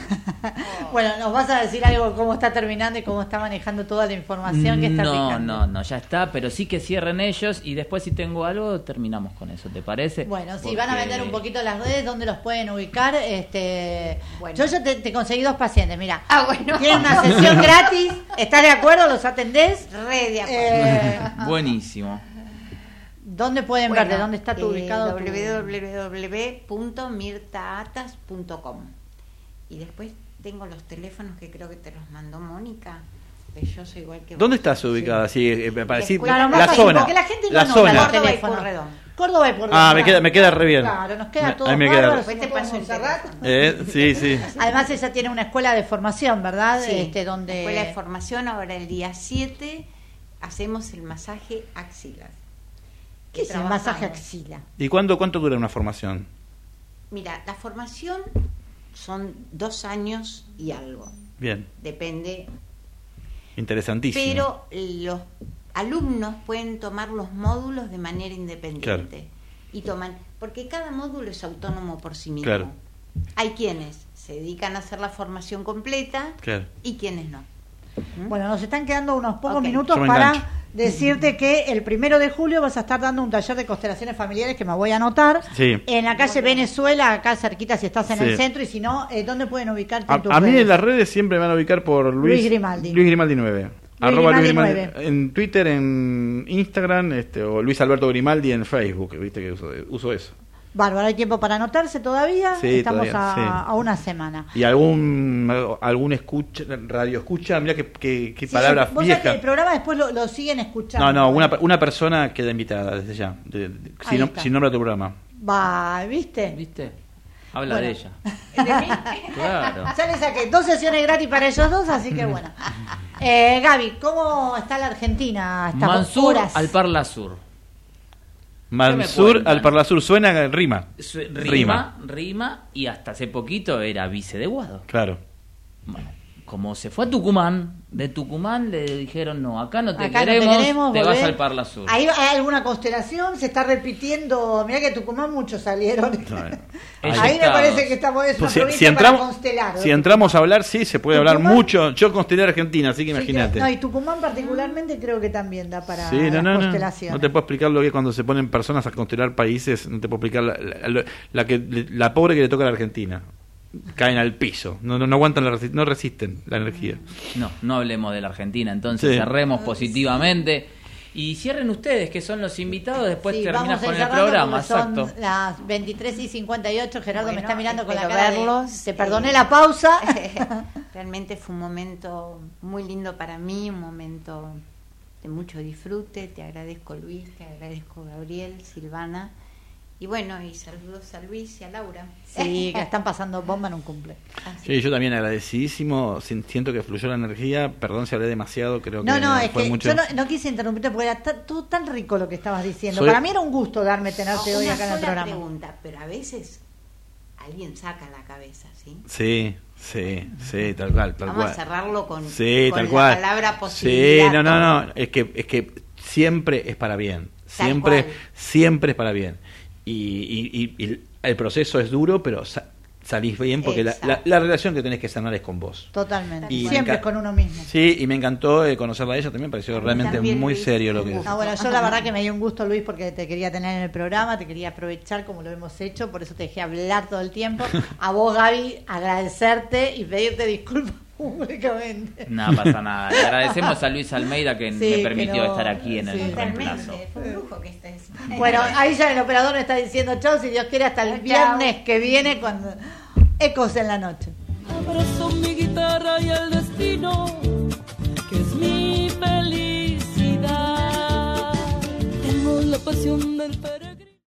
Bueno, nos vas a decir algo cómo está terminando y cómo está manejando toda la información que está no, picando. no, no, ya está, pero sí que cierren ellos y después si tengo algo terminamos con eso, ¿te parece? Bueno, si Porque- van a vender un poquito las redes, ¿dónde los pueden ubicar? Este, Bueno. Yo ya te, te conseguí dos pacientes, mira. Ah, bueno. Tienen una sesión (laughs) gratis, ¿estás de acuerdo? ¿Los atendés? Re de acuerdo. Eh, (laughs) Buenísimo. ¿Dónde pueden Bueno, ver? ¿De dónde está tu eh, ubicado? www.mirtaatas.com Y después tengo los teléfonos que creo que te los mandó Mónica. que Yo soy igual que vos. ¿Dónde estás ubicada? Sí, eh, para decir la zona. porque la gente no la zona. Córdoba y. Pueyrredón. Córdoba y por Ah, me queda, me queda re bien. Claro, nos queda Me- todo ahí me queda. Después te paso el. Eh, sí, sí. (laughs) Además ella tiene una escuela de formación, ¿verdad? Sí, este, donde Escuela de formación, ahora el día 7 hacemos el masaje axilar. ¿Qué es el masaje axila? ¿Y cuándo, cuánto dura una formación? Mira, la formación son dos años y algo, Bien, depende. interesantísimo. Pero los alumnos pueden tomar los módulos de manera independiente. Y toman, porque cada módulo es autónomo por sí mismo. Claro. Hay quienes se dedican a hacer la formación completa Claro. y quienes no. ¿Mm? Bueno, nos están quedando unos pocos minutos para engancho. Decirte que el primero de julio vas a estar dando un taller de constelaciones familiares que me voy a anotar Sí. en la calle Venezuela, acá cerquita si estás en Sí. el centro y si no, eh, ¿dónde pueden ubicarte A, en tus a mí en las redes siempre me van a ubicar por Luis, Luis Grimaldi. Luis Grimaldi 9. Arroba Grimaldi Luis Grimaldi 9. En Twitter, en Instagram, este, o Luis Alberto Grimaldi en Facebook, viste que uso, uso eso. Bárbaro, hay tiempo para anotarse todavía. Sí, Estamos todavía, a, sí. a una semana. Y algún algún escucha, radio escucha, mira qué, qué, qué Sí, palabras vos sabés que viejas. el programa después lo, lo siguen escuchando. No, no, una, una persona queda invitada desde ya, de- de- Ahí sin, nom- está. sin nombre a tu programa. Va, ¿viste? ¿Viste? Habla Bueno. de ella. (laughs) Claro. Ya le saqué dos sesiones gratis para ellos dos, así que bueno. (laughs) Eh, Gaby, ¿cómo está la Argentina? Mansur al Parla Sur. Mansur al Parla Sur suena rima. Su- Rima. Rima, rima, y hasta hace poquito era vice de Guado. Claro. Bueno, como se fue a Tucumán, de Tucumán le dijeron, no, acá no te, Acá no te queremos, queremos, te vas al Parla Sur. ¿Hay, hay alguna constelación? ¿Se está repitiendo? Mirá que Tucumán muchos salieron. Bueno. (laughs) Ahí Ahí me parece que estamos es una Pues si, provincia si entramos, para constelar. si entramos a hablar, sí, se puede hablar Tucumán- mucho. Yo constelé Argentina, así que Sí, imagínate. No, y Tucumán particularmente creo que también da para Sí, no, no. constelaciones. No te puedo explicar lo que es cuando se ponen personas a constelar países. No te puedo explicar la, la- la que, la pobre que le toca a la Argentina. Caen al piso. No, no, no aguantan, la resi- no resisten la energía. No, no hablemos de la Argentina, entonces Sí. cerremos positivamente. Y cierren ustedes, que son los invitados, después Sí, terminas con el programa, son exacto. las 23 y 58. Gerardo me está mirando con la cara de- verlos. Te perdoné Eh, la pausa. (laughs) (laughs) Realmente fue un momento muy lindo para mí, un momento de mucho disfrute. Te agradezco Luis, te agradezco Gabriel, Silvana. Y bueno, y saludos a Luis y a Laura. sí, que (laughs) están pasando bomba en un cumple. Así Sí, yo también agradecidísimo. Sin- Siento que fluyó la energía. Perdón si hablé demasiado. Creo No, que no, es fue que mucho. yo no, no quise interrumpirte porque era todo tan rico lo que estabas diciendo. Soy- Para mí era un gusto darme tenerte No, hoy acá en el programa. pregunta, pero a veces alguien saca la cabeza, ¿sí? Sí, sí, sí, tal cual, tal Vamos cual. a cerrarlo con, Sí, con tal la cual. palabra Sí, posibilidad. no, no, todo. no. Es que, es que siempre es para bien. Siempre, siempre es para bien. Y, y- y- y el proceso es duro, pero sa- salís bien porque la, la- relación que tenés que sanar es con vos. Totalmente. Y Siempre es con uno mismo. Sí, y me encantó eh, conocerla a ella, también me pareció realmente también, muy Luis, serio lo que gusto. Ah, bueno, yo la verdad que me dio un gusto, Luis, porque te quería tener en el programa, te quería aprovechar como lo hemos hecho, por eso te dejé hablar todo el tiempo. (laughs) A vos, Gaby, agradecerte y pedirte disculpas públicamente. No pasa nada. Le agradecemos a Luis Almeida que Sí, me que permitió no- estar aquí en el sí. reemplazo. Totalmente, fue un lujo que estés. Bueno, ahí ya el operador me está diciendo chao, si Dios quiere, hasta el Chao. viernes que viene cuando Ecos en la noche. Abrazo mi guitarra y el destino, que es mi felicidad. Tengo la pasión del peregrino.